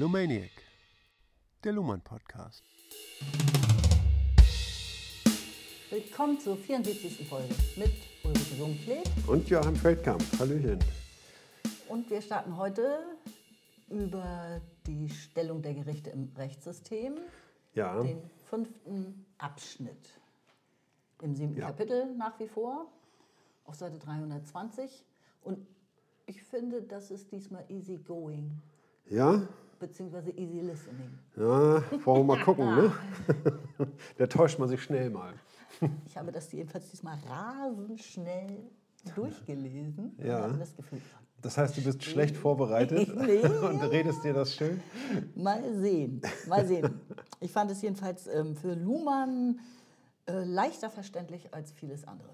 Lumaniac, der Luhmann Podcast. Willkommen zur 74. Folge mit Ulrike Sumpfleet. Und Joachim Feldkamp. Hallöchen. Und wir starten heute über die Stellung der Gerichte im Rechtssystem, Ja, den fünften Abschnitt im siebten Ja. Kapitel nach wie vor, auf Seite 320. Und ich finde, das ist diesmal easy going, ja, beziehungsweise easy listening. ja, wollen wir mal gucken, ne? Da täuscht man sich schnell mal. Ich habe das jedenfalls diesmal rasend schnell durchgelesen Ja. das Gefühl, Das heißt, du bist schlecht vorbereitet Nee. und redest dir das schön. Mal sehen, mal sehen. Ich fand es jedenfalls ähm, für Luhmann äh, leichter verständlich als vieles andere,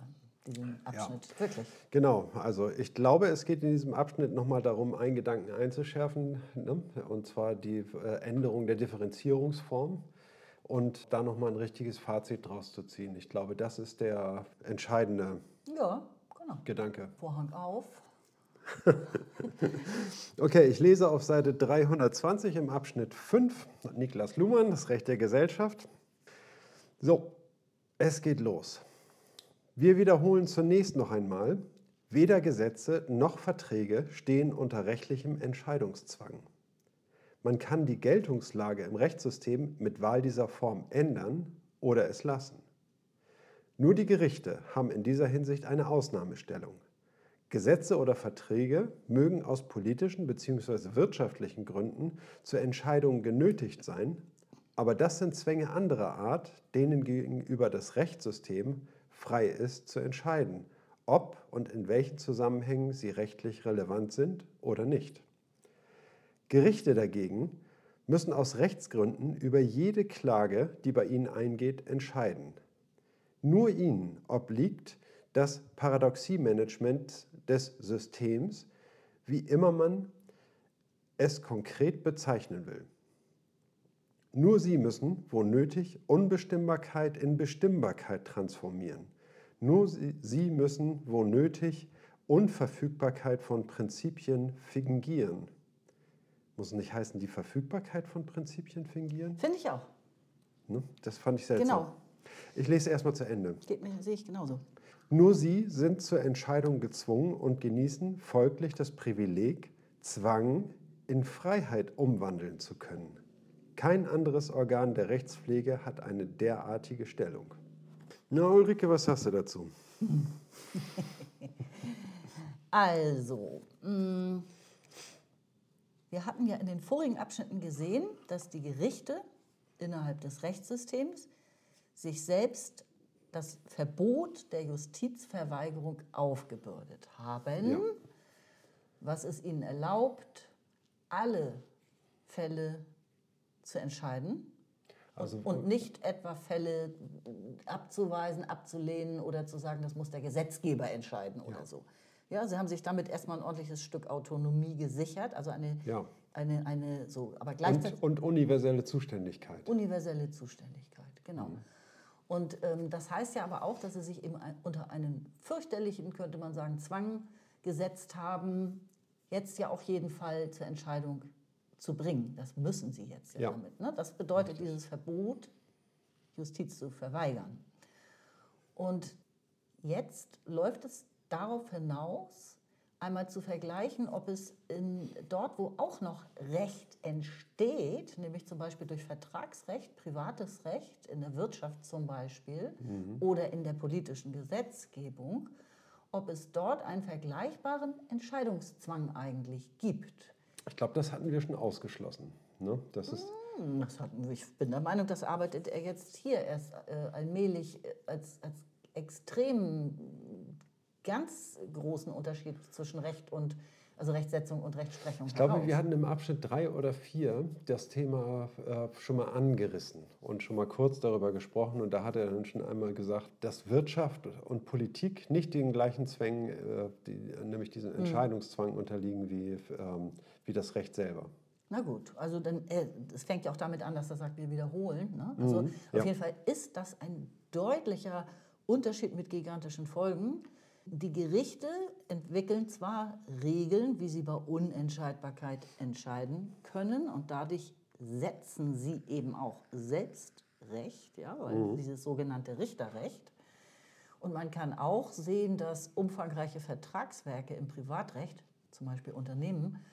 diesen Abschnitt. Wirklich. Genau, also ich glaube, es geht in diesem Abschnitt nochmal darum, einen Gedanken einzuschärfen, ne? und zwar die äh, Änderung der Differenzierungsform und da nochmal ein richtiges Fazit draus zu ziehen. Ich glaube, das ist der entscheidende Ja, genau. Gedanke. Vorhang auf. Okay, ich lese auf Seite 320 im Abschnitt 5, Niklas Luhmann, das Recht der Gesellschaft. So, es geht los. Wir wiederholen zunächst noch einmal, weder Gesetze noch Verträge stehen unter rechtlichem Entscheidungszwang. Man kann die Geltungslage im Rechtssystem mit Wahl dieser Form ändern oder es lassen. Nur die Gerichte haben in dieser Hinsicht eine Ausnahmestellung. Gesetze oder Verträge mögen aus politischen bzw. wirtschaftlichen Gründen zur Entscheidung genötigt sein, aber das sind Zwänge anderer Art, denen gegenüber das Rechtssystem frei ist zu entscheiden, ob und in welchen Zusammenhängen sie rechtlich relevant sind oder nicht. Gerichte dagegen müssen aus Rechtsgründen über jede Klage, die bei ihnen eingeht, entscheiden. Nur ihnen obliegt das Paradoxie-Management des Systems, wie immer man es konkret bezeichnen will. Nur sie müssen, wo nötig, Unbestimmbarkeit in Bestimmbarkeit transformieren. Nur sie, müssen, wo nötig, Unverfügbarkeit von Prinzipien fingieren. Muss nicht heißen, die Verfügbarkeit von Prinzipien fingieren? Finde ich auch. Ne? Das fand ich seltsam. Genau. Ich lese erstmal zu Ende. Geht mir, sehe ich genauso. Nur sie sind zur Entscheidung gezwungen und genießen folglich das Privileg, Zwang in Freiheit umwandeln zu können. Kein anderes Organ der Rechtspflege hat eine derartige Stellung. Na, Ulrike, was hast du dazu? Also, mh, wir hatten ja in den vorigen Abschnitten gesehen, dass die Gerichte innerhalb des Rechtssystems sich selbst das Verbot der Justizverweigerung aufgebürdet haben, Ja. was es ihnen erlaubt, alle Fälle zu entscheiden Also, und nicht etwa Fälle abzuweisen, abzulehnen oder zu sagen, das muss der Gesetzgeber entscheiden oder so. Ja, sie haben sich damit erstmal ein ordentliches Stück Autonomie gesichert, also eine, Ja. eine, eine so, aber gleichzeitig und, und universelle Zuständigkeit. universelle Zuständigkeit, genau. Und ähm, das heißt ja aber auch, dass sie sich eben unter einen fürchterlichen, könnte man sagen, Zwang gesetzt haben, jetzt ja auch jeden Fall zur Entscheidung zu bringen. Das müssen sie jetzt ja, Ja. damit. Ne? Das bedeutet dieses Verbot, Justiz zu verweigern. Und jetzt läuft es darauf hinaus, einmal zu vergleichen, ob es in, dort, wo auch noch Recht entsteht, nämlich zum Beispiel durch Vertragsrecht, privates Recht, in der Wirtschaft zum Beispiel oder in der politischen Gesetzgebung, ob es dort einen vergleichbaren Entscheidungszwang eigentlich gibt. Ich glaube, das hatten wir schon ausgeschlossen. Ne? Das ist, Hm, Das wir. Ich bin der Meinung, das arbeitet er jetzt hier erst äh, allmählich äh, als, als extrem ganz großen Unterschied zwischen Recht und also Rechtsetzung und Rechtsprechung. Ich glaube, heraus. wir hatten im Abschnitt drei oder vier das Thema äh, schon mal angerissen und schon mal kurz darüber gesprochen. Und da hat er dann schon einmal gesagt, dass Wirtschaft und Politik nicht den gleichen Zwängen, äh, die, nämlich diesem Mhm. Entscheidungszwang unterliegen wie, ähm, wie das Recht selber. Na gut, also dann, äh, es fängt ja auch damit an, dass er sagt, wir wiederholen. Ne? Also Mhm, auf ja. jeden Fall ist das ein deutlicher Unterschied mit gigantischen Folgen, Die Gerichte entwickeln zwar Regeln, wie sie bei Unentscheidbarkeit entscheiden können und dadurch setzen sie eben auch selbst Recht, ja, weil mhm. dieses sogenannte Richterrecht. Und man kann auch sehen, dass umfangreiche Vertragswerke im Privatrecht, zum Beispiel Unternehmen,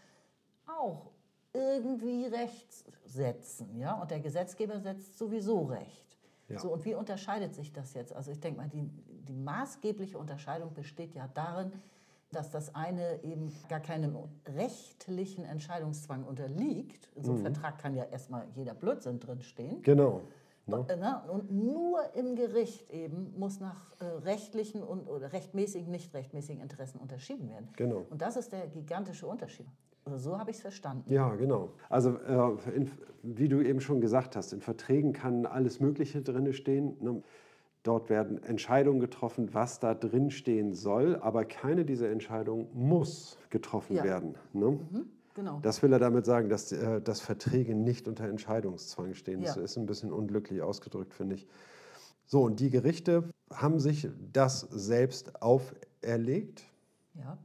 auch irgendwie Recht setzen. Ja? Und der Gesetzgeber setzt sowieso Recht. Ja. So, und wie unterscheidet sich das jetzt? Also ich denke mal, die, die maßgebliche Unterscheidung besteht ja darin, dass das eine eben gar keinem rechtlichen Entscheidungszwang unterliegt. In so einem mhm. Vertrag kann ja erstmal jeder Blödsinn drinstehen. Genau. Ne? ne? Und nur im Gericht eben muss nach äh, rechtlichen und oder rechtmäßigen, nicht rechtmäßigen Interessen unterschieden werden. Genau. Und das ist der gigantische Unterschied. Also so habe ich es verstanden. Ja, genau. Also äh, in, wie du eben schon gesagt hast, in Verträgen kann alles Mögliche drin stehen. Ne? Dort werden Entscheidungen getroffen, was da drin stehen soll, aber keine dieser Entscheidungen muss getroffen ja. werden. Ne? Mhm, genau. Das will er damit sagen, dass, äh, dass Verträge nicht unter Entscheidungszwang stehen. Ja. Das ist ein bisschen unglücklich ausgedrückt, finde ich. So, und die Gerichte haben sich das selbst auferlegt. Ja.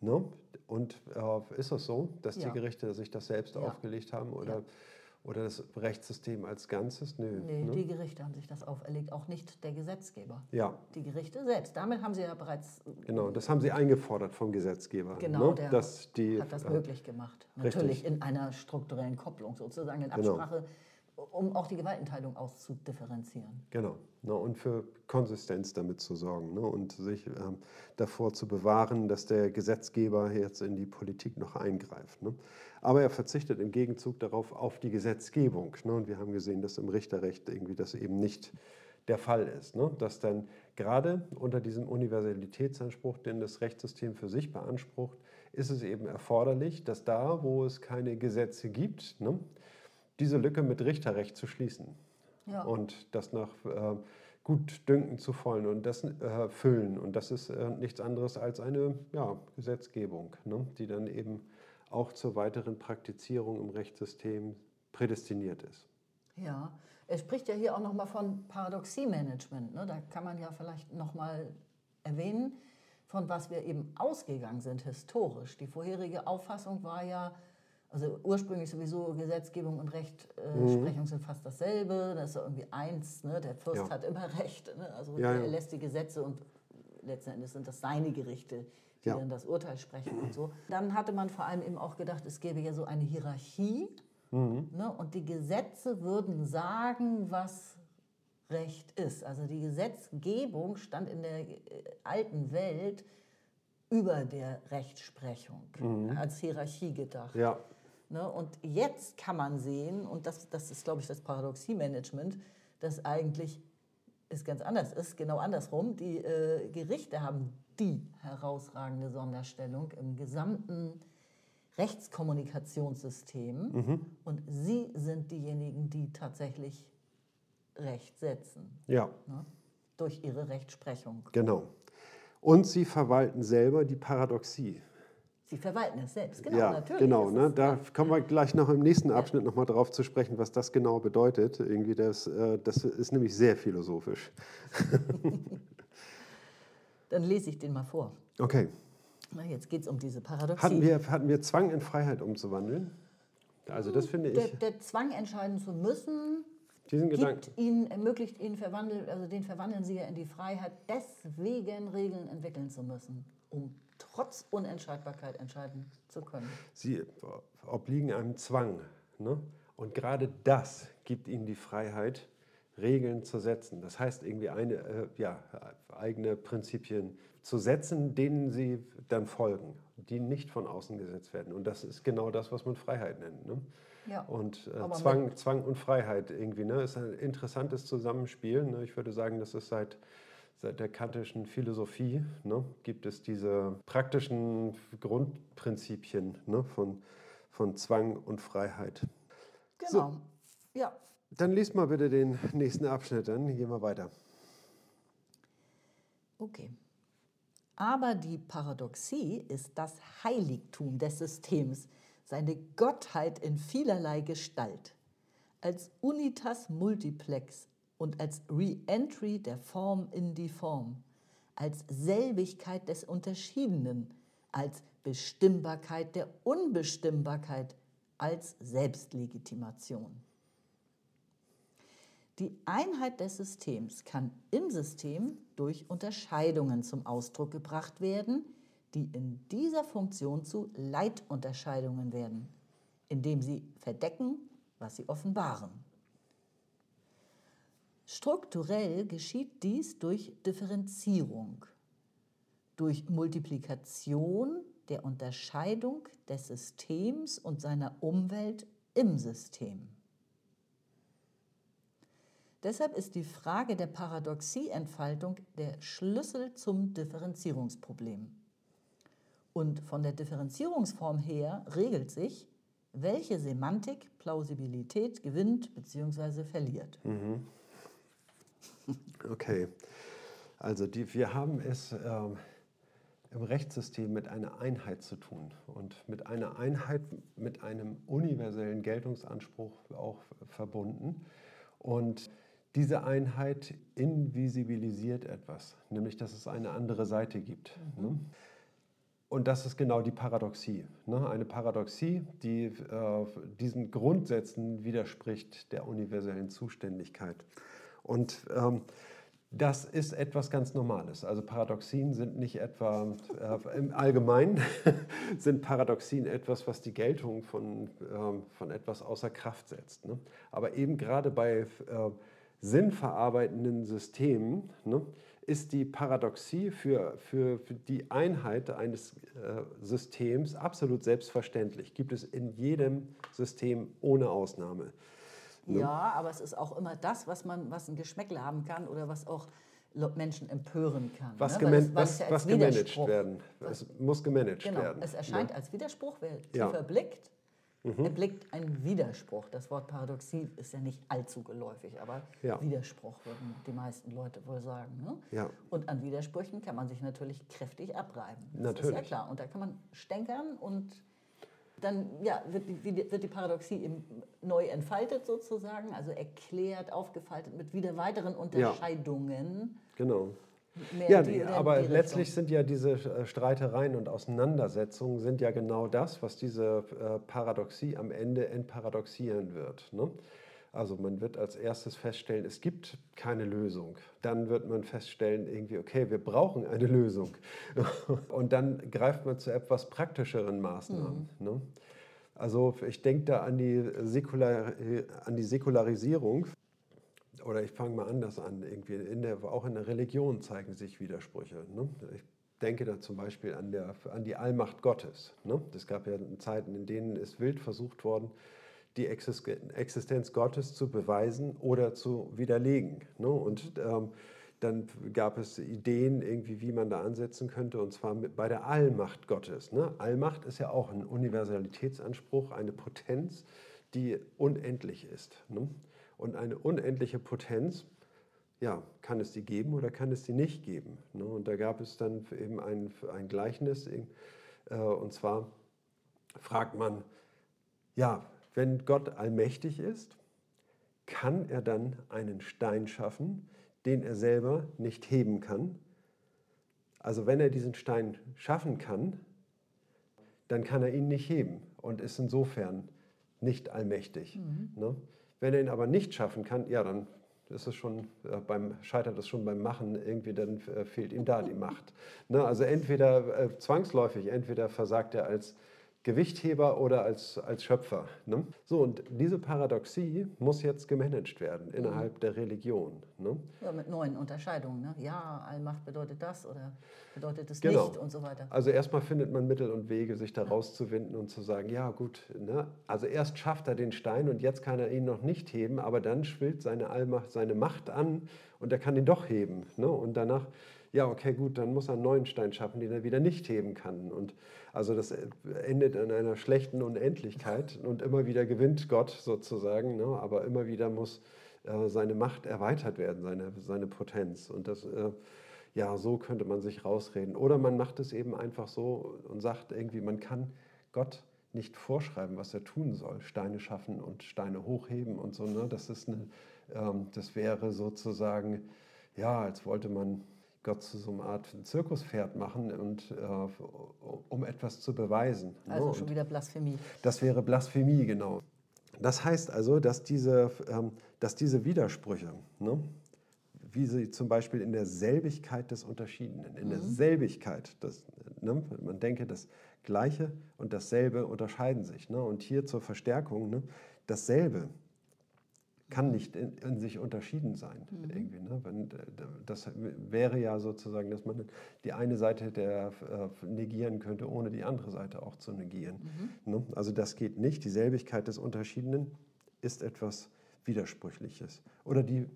Ne? Und äh, ist das so, dass ja. die Gerichte sich das selbst aufgelegt haben? Oder oder das Rechtssystem als Ganzes? Nö. Nee, ne? die Gerichte haben sich das auferlegt, auch nicht der Gesetzgeber. Ja. Die Gerichte selbst. Damit haben sie ja bereits. Genau, das haben sie eingefordert vom Gesetzgeber. Genau, ne? der dass die, hat das äh, möglich gemacht. Natürlich in einer strukturellen Kopplung, sozusagen in genau. Absprache. Genau um auch die Gewaltenteilung auszudifferenzieren. Genau, ne, und für Konsistenz damit zu sorgen ne, und sich ähm, davor zu bewahren, dass der Gesetzgeber jetzt in die Politik noch eingreift. Ne. Aber er verzichtet im Gegenzug darauf auf die Gesetzgebung. Ne, und wir haben gesehen, dass im Richterrecht irgendwie das eben nicht der Fall ist. Ne, dass dann gerade unter diesem Universalitätsanspruch, den das Rechtssystem für sich beansprucht, ist es eben erforderlich, dass da, wo es keine Gesetze gibt, ne, diese Lücke mit Richterrecht zu schließen ja. und das nach äh, Gutdünken zu vollen und das äh, füllen. Und das ist äh, nichts anderes als eine ja, Gesetzgebung, ne, die dann eben auch zur weiteren Praktizierung im Rechtssystem prädestiniert ist. Ja, er spricht ja hier auch nochmal von Paradoxiemanagement. Ne? Da kann man ja vielleicht nochmal erwähnen, von was wir eben ausgegangen sind historisch. Die vorherige Auffassung war ja, also ursprünglich sowieso Gesetzgebung und Rechtsprechung mhm. sind fast dasselbe. Das ist irgendwie eins. Ne? Der Fürst ja. hat immer Recht. Ne? Also ja, er lässt die Gesetze und letzten Endes sind das seine Gerichte, die ja. dann das Urteil sprechen und so. Dann hatte man vor allem eben auch gedacht, es gäbe ja so eine Hierarchie. Mhm. Ne? Und die Gesetze würden sagen, was Recht ist. Also die Gesetzgebung stand in der äh, alten Welt über der Rechtsprechung mhm. als Hierarchie gedacht. Ja. Ne? Und jetzt kann man sehen, und das, das ist, glaube ich, das Paradoxie-Management, dass eigentlich es ganz anders ist, genau andersrum. Die äh, Gerichte haben die herausragende Sonderstellung im gesamten Rechtskommunikationssystem mhm. und sie sind diejenigen, die tatsächlich Recht setzen. Ja. Ne? Durch ihre Rechtsprechung. Genau. Und sie verwalten selber die Paradoxie. Sie verwalten es selbst, genau, ja, natürlich. Genau, ne? da kommen wir gleich noch im nächsten Abschnitt ja. nochmal drauf zu sprechen, was das genau bedeutet. Irgendwie das, äh, das ist nämlich sehr philosophisch. Dann lese ich den mal vor. Okay. Na, jetzt geht es um diese Paradoxie. Hatten wir, hatten wir Zwang in Freiheit umzuwandeln? Also das finde ich... Der, der Zwang entscheiden zu müssen, diesen Gedanken. Ihnen, ermöglicht Ihnen, verwandelt, also den verwandeln Sie ja in die Freiheit, deswegen Regeln entwickeln zu müssen, um trotz Unentscheidbarkeit entscheiden zu können. Sie obliegen einem Zwang. Ne? Und gerade das gibt Ihnen die Freiheit, Regeln zu setzen. Das heißt, irgendwie eine, äh, ja, eigene Prinzipien zu setzen, denen Sie dann folgen, die nicht von außen gesetzt werden. Und das ist genau das, was man Freiheit nennt. Ne? Ja, und äh, Zwang, Zwang und Freiheit irgendwie. Ne? ist ein interessantes Zusammenspiel. Ne? Ich würde sagen, das ist seit, seit der kantischen Philosophie, ne? gibt es diese praktischen Grundprinzipien ne? von, von Zwang und Freiheit. Genau, so, ja. Dann liest mal bitte den nächsten Abschnitt, dann gehen wir weiter. Okay. Aber die Paradoxie ist das Heiligtum des Systems, seine Gottheit in vielerlei Gestalt, als Unitas Multiplex und als Re-Entry der Form in die Form, als Selbigkeit des Unterschiedenen, als Bestimmbarkeit der Unbestimmbarkeit, als Selbstlegitimation. Die Einheit des Systems kann im System durch Unterscheidungen zum Ausdruck gebracht werden, die in dieser Funktion zu Leitunterscheidungen werden, indem sie verdecken, was sie offenbaren. Strukturell geschieht dies durch Differenzierung, durch Multiplikation der Unterscheidung des Systems und seiner Umwelt im System. Deshalb ist die Frage der Paradoxieentfaltung der Schlüssel zum Differenzierungsproblem. Und von der Differenzierungsform her regelt sich, welche Semantik Plausibilität gewinnt bzw. verliert. Mhm. Okay, also die, wir haben es ähm, im Rechtssystem mit einer Einheit zu tun und mit einer Einheit, mit einem universellen Geltungsanspruch auch verbunden. Und diese Einheit invisibilisiert etwas, nämlich dass es eine andere Seite gibt. Mhm. Ne? Und das ist genau die Paradoxie. Ne? Eine Paradoxie, die äh, diesen Grundsätzen widerspricht der universellen Zuständigkeit. Und ähm, das ist etwas ganz Normales. Also Paradoxien sind nicht etwa, äh, im Allgemeinen sind Paradoxien etwas, was die Geltung von, äh, von etwas außer Kraft setzt. Ne? Aber eben gerade bei äh, sinnverarbeitenden Systemen ne, ist die Paradoxie für, für, für, die Einheit eines äh, Systems absolut selbstverständlich. Gibt es in jedem System ohne Ausnahme. Ne? Ja, aber es ist auch immer das, was, man, was ein Geschmäckle haben kann oder was auch Menschen empören kann. Was, ne? geman was, ja was gemanagt werden. Es muss gemanagt genau, werden. Es erscheint ja. als Widerspruch, wer tiefer ja. blickt, Mhm. erblickt einen Widerspruch. Das Wort Paradoxie ist ja nicht allzu geläufig, aber ja. Widerspruch würden die meisten Leute wohl sagen. Ne? Ja. Und an Widersprüchen kann man sich natürlich kräftig abreiben. Das natürlich. ist ja klar. Und da kann man stänkern und dann ja, wird, die, wird die Paradoxie eben neu entfaltet sozusagen, also erklärt, aufgefaltet mit wieder weiteren Unterscheidungen. Ja. Genau ja, die, aber letztlich sind ja diese äh, Streitereien und Auseinandersetzungen sind ja genau das, was diese äh, Paradoxie am Ende entparadoxieren wird. Ne? Also man wird als erstes feststellen, es gibt keine Lösung. Dann wird man feststellen, irgendwie, okay, wir brauchen eine Lösung. Und dann greift man zu etwas praktischeren Maßnahmen. Mhm. Ne? Also ich denke da an die, Säkular, an die Säkularisierung oder ich fange mal anders an, irgendwie in der, auch in der Religion zeigen sich Widersprüche. Ne? Ich denke da zum Beispiel an, der, an die Allmacht Gottes. Ne? Es gab ja Zeiten, in denen es wild versucht worden, die Existenz Gottes zu beweisen oder zu widerlegen. Ne? Und ähm, dann gab es Ideen, irgendwie, wie man da ansetzen könnte, und zwar mit, bei der Allmacht Gottes. Ne? Allmacht ist ja auch ein Universalitätsanspruch, eine Potenz, die unendlich ist. Ne? Und eine unendliche Potenz, ja, kann es die geben oder kann es die nicht geben? Ne? Und da gab es dann eben ein, ein Gleichnis, äh, und zwar fragt man, ja, wenn Gott allmächtig ist, kann er dann einen Stein schaffen, den er selber nicht heben kann? Also wenn er diesen Stein schaffen kann, dann kann er ihn nicht heben und ist insofern nicht allmächtig. Mhm. Ne? Wenn er ihn aber nicht schaffen kann, ja, dann ist es schon äh, beim scheitert es schon beim Machen irgendwie, dann äh, fehlt ihm da die Macht. Ne? Also entweder äh, zwangsläufig, entweder versagt er als Gewichtheber oder als, als Schöpfer. Ne? So, und diese Paradoxie muss jetzt gemanagt werden innerhalb der Religion. Ne? Ja, mit neuen Unterscheidungen. Ne? Ja, Allmacht bedeutet das oder bedeutet es genau. nicht und so weiter. Also erstmal findet man Mittel und Wege, sich da rauszuwinden und zu sagen, ja gut, ne? also erst schafft er den Stein und jetzt kann er ihn noch nicht heben, aber dann schwillt seine Allmacht, seine Macht an und er kann ihn doch heben. Ne? Und danach ja, okay, gut, dann muss er einen neuen Stein schaffen, den er wieder nicht heben kann. Und also das endet in einer schlechten Unendlichkeit und immer wieder gewinnt Gott sozusagen, ne? aber immer wieder muss äh, seine Macht erweitert werden, seine, seine Potenz. Und das, äh, ja, so könnte man sich rausreden. Oder man macht es eben einfach so und sagt irgendwie, man kann Gott nicht vorschreiben, was er tun soll. Steine schaffen und Steine hochheben und so. Ne? Das, ist eine, ähm, das wäre sozusagen, ja, als wollte man Gott zu so einer Art Zirkuspferd machen, und, äh, um etwas zu beweisen. Ne? Also ne? schon wieder Blasphemie. Das wäre Blasphemie, genau. Das heißt also, dass diese, ähm, dass diese Widersprüche, ne, wie sie zum Beispiel in der Selbigkeit des Unterschiedenen, in mhm. der Selbigkeit, des, ne, man denke, das Gleiche und dasselbe unterscheiden sich. Ne, und hier zur Verstärkung, ne, dasselbe kann nicht in, in sich unterschieden sein. Mhm. Irgendwie, ne? Wenn, das wäre ja sozusagen, dass man die eine Seite der, äh, negieren könnte, ohne die andere Seite auch zu negieren. Mhm. Ne? Also das geht nicht. Die Selbigkeit des Unterschiedenen ist etwas Widersprüchliches. Oder die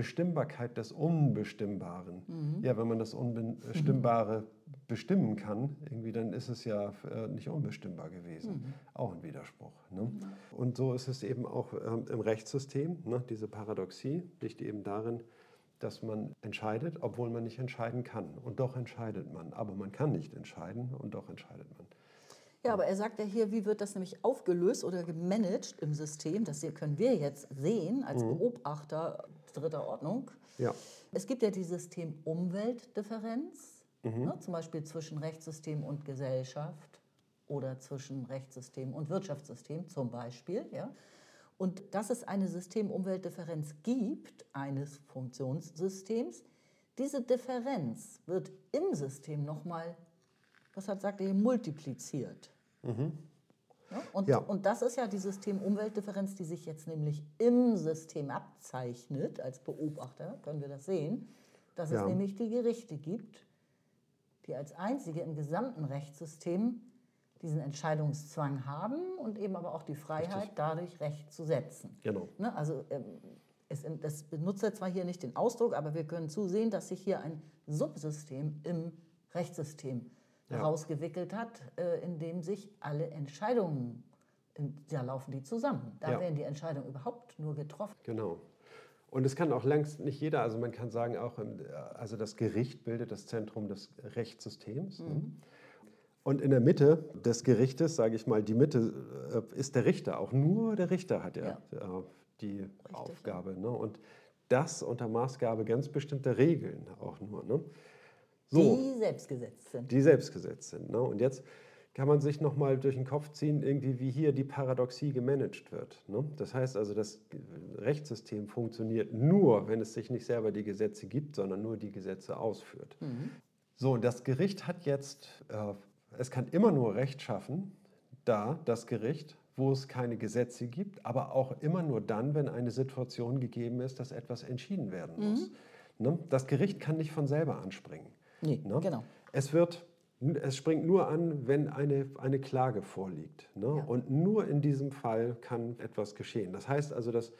Bestimmbarkeit des Unbestimmbaren. Mhm. Ja, wenn man das Unbestimmbare bestimmen kann, irgendwie, dann ist es ja äh, nicht unbestimmbar gewesen. Mhm. Auch ein Widerspruch. Ne? Mhm. Und so ist es eben auch ähm, im Rechtssystem. Ne? Diese Paradoxie liegt eben darin, dass man entscheidet, obwohl man nicht entscheiden kann. Und doch entscheidet man. Aber man kann nicht entscheiden und doch entscheidet man. Ja, aber er sagt ja hier, wie wird das nämlich aufgelöst oder gemanagt im System? Das können wir jetzt sehen als mhm. Beobachter dritter Ordnung. Ja. Es gibt ja die System-Umwelt-Differenz, mhm. ne, zum Beispiel zwischen Rechtssystem und Gesellschaft oder zwischen Rechtssystem und Wirtschaftssystem zum Beispiel. Ja. Und dass es eine System-Umwelt-Differenz gibt, eines Funktionssystems, diese Differenz wird im System nochmal was hat, sagt er, multipliziert. Mhm. Ja, und, ja. und das ist ja die System-Umwelt-Differenz, die sich jetzt nämlich im System abzeichnet. Als Beobachter können wir das sehen, dass ja. es nämlich die Gerichte gibt, die als einzige im gesamten Rechtssystem diesen Entscheidungszwang haben und eben aber auch die Freiheit, Richtig. dadurch Recht zu setzen. Genau. Ne, also ähm, es, das benutzt er zwar hier nicht den Ausdruck, aber wir können zusehen, dass sich hier ein Subsystem im Rechtssystem herausgewickelt hat, äh, in dem sich alle Entscheidungen, da laufen die zusammen. Da werden die Entscheidungen überhaupt nur getroffen. Genau. Und es kann auch längst nicht jeder, also man kann sagen, auch also das Gericht bildet das Zentrum des Rechtssystems. Ne? Mhm. Und in der Mitte des Gerichtes, sage ich mal, die Mitte äh, ist der Richter. Auch nur der Richter hat ja, ja. Äh, die Richtig, Aufgabe. Ne? Und das unter Maßgabe ganz bestimmter Regeln auch nur. Ne? So, die selbst gesetzt sind. Die selbst gesetzt sind. Ne? Und jetzt kann man sich nochmal durch den Kopf ziehen, irgendwie wie hier die Paradoxie gemanagt wird. Ne? Das heißt also, das Rechtssystem funktioniert nur, wenn es sich nicht selber die Gesetze gibt, sondern nur die Gesetze ausführt. Mhm. So, und das Gericht hat jetzt, äh, es kann immer nur Recht schaffen, da das Gericht, wo es keine Gesetze gibt, aber auch immer nur dann, wenn eine Situation gegeben ist, dass etwas entschieden werden muss. Mhm. Ne? Das Gericht kann nicht von selber anspringen. Nee, ne? genau. Es wird es springt nur an, wenn eine, eine Klage vorliegt. Ne? Ja. Und nur in diesem Fall kann etwas geschehen. Das heißt also, das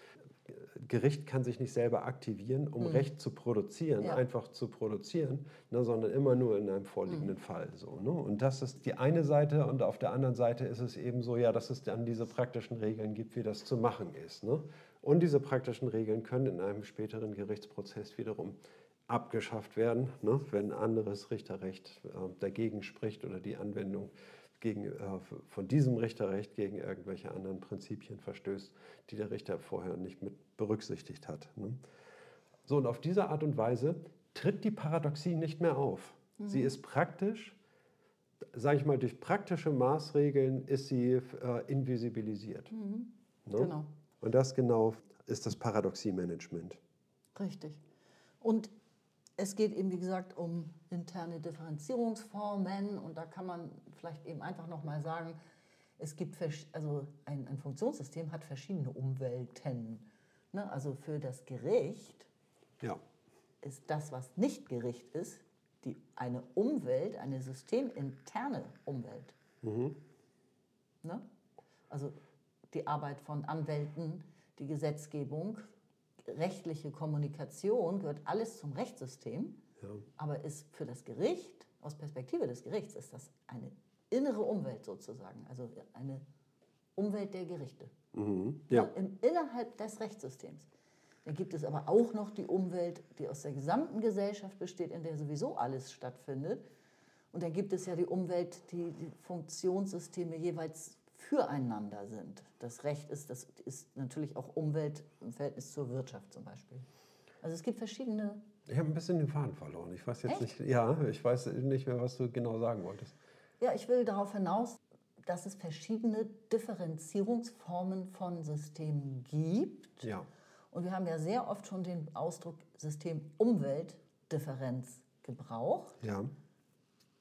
Gericht kann sich nicht selber aktivieren, um hm. Recht zu produzieren, ja. einfach zu produzieren, ne? sondern immer nur in einem vorliegenden hm. Fall. So, ne? Und das ist die eine Seite. Und auf der anderen Seite ist es eben so, ja, dass es dann diese praktischen Regeln gibt, wie das zu machen ist. Ne? Und diese praktischen Regeln können in einem späteren Gerichtsprozess wiederum abgeschafft werden, ne, wenn anderes Richterrecht äh, dagegen spricht oder die Anwendung gegen, äh, von diesem Richterrecht gegen irgendwelche anderen Prinzipien verstößt, die der Richter vorher nicht mit berücksichtigt hat. Ne. So, und auf diese Art und Weise tritt die Paradoxie nicht mehr auf. Mhm. Sie ist praktisch, sage ich mal, durch praktische Maßregeln ist sie äh, invisibilisiert. Mhm. Ne? Genau. Und das genau ist das Paradoxie-Management. Richtig. Und es geht eben, wie gesagt, um interne Differenzierungsformen und da kann man vielleicht eben einfach nochmal sagen, es gibt, also ein, ein, Funktionssystem hat verschiedene Umwelten. Ne? Also für das Gericht ja. ist das, was nicht Gericht ist, die, eine Umwelt, eine systeminterne Umwelt. Mhm. Ne? Also die Arbeit von Anwälten, die Gesetzgebung, rechtliche Kommunikation gehört alles zum Rechtssystem, ja. aber ist für das Gericht, aus Perspektive des Gerichts, ist das eine innere Umwelt sozusagen, also eine Umwelt der Gerichte. Mhm. Ja. Im, innerhalb des Rechtssystems. Dann gibt es aber auch noch die Umwelt, die aus der gesamten Gesellschaft besteht, in der sowieso alles stattfindet. Und dann gibt es ja die Umwelt, die die Funktionssysteme jeweils füreinander sind. Das Recht ist, das ist natürlich auch Umwelt im Verhältnis zur Wirtschaft zum Beispiel. Also es gibt verschiedene Ich habe ein bisschen den Faden verloren. Ich weiß jetzt Echt? nicht, ja, ich weiß nicht mehr, was du genau sagen wolltest. Ja, ich will darauf hinaus, dass es verschiedene Differenzierungsformen von Systemen gibt. Ja, Und wir haben ja sehr oft schon den Ausdruck System-Umwelt-Differenz gebraucht. ja,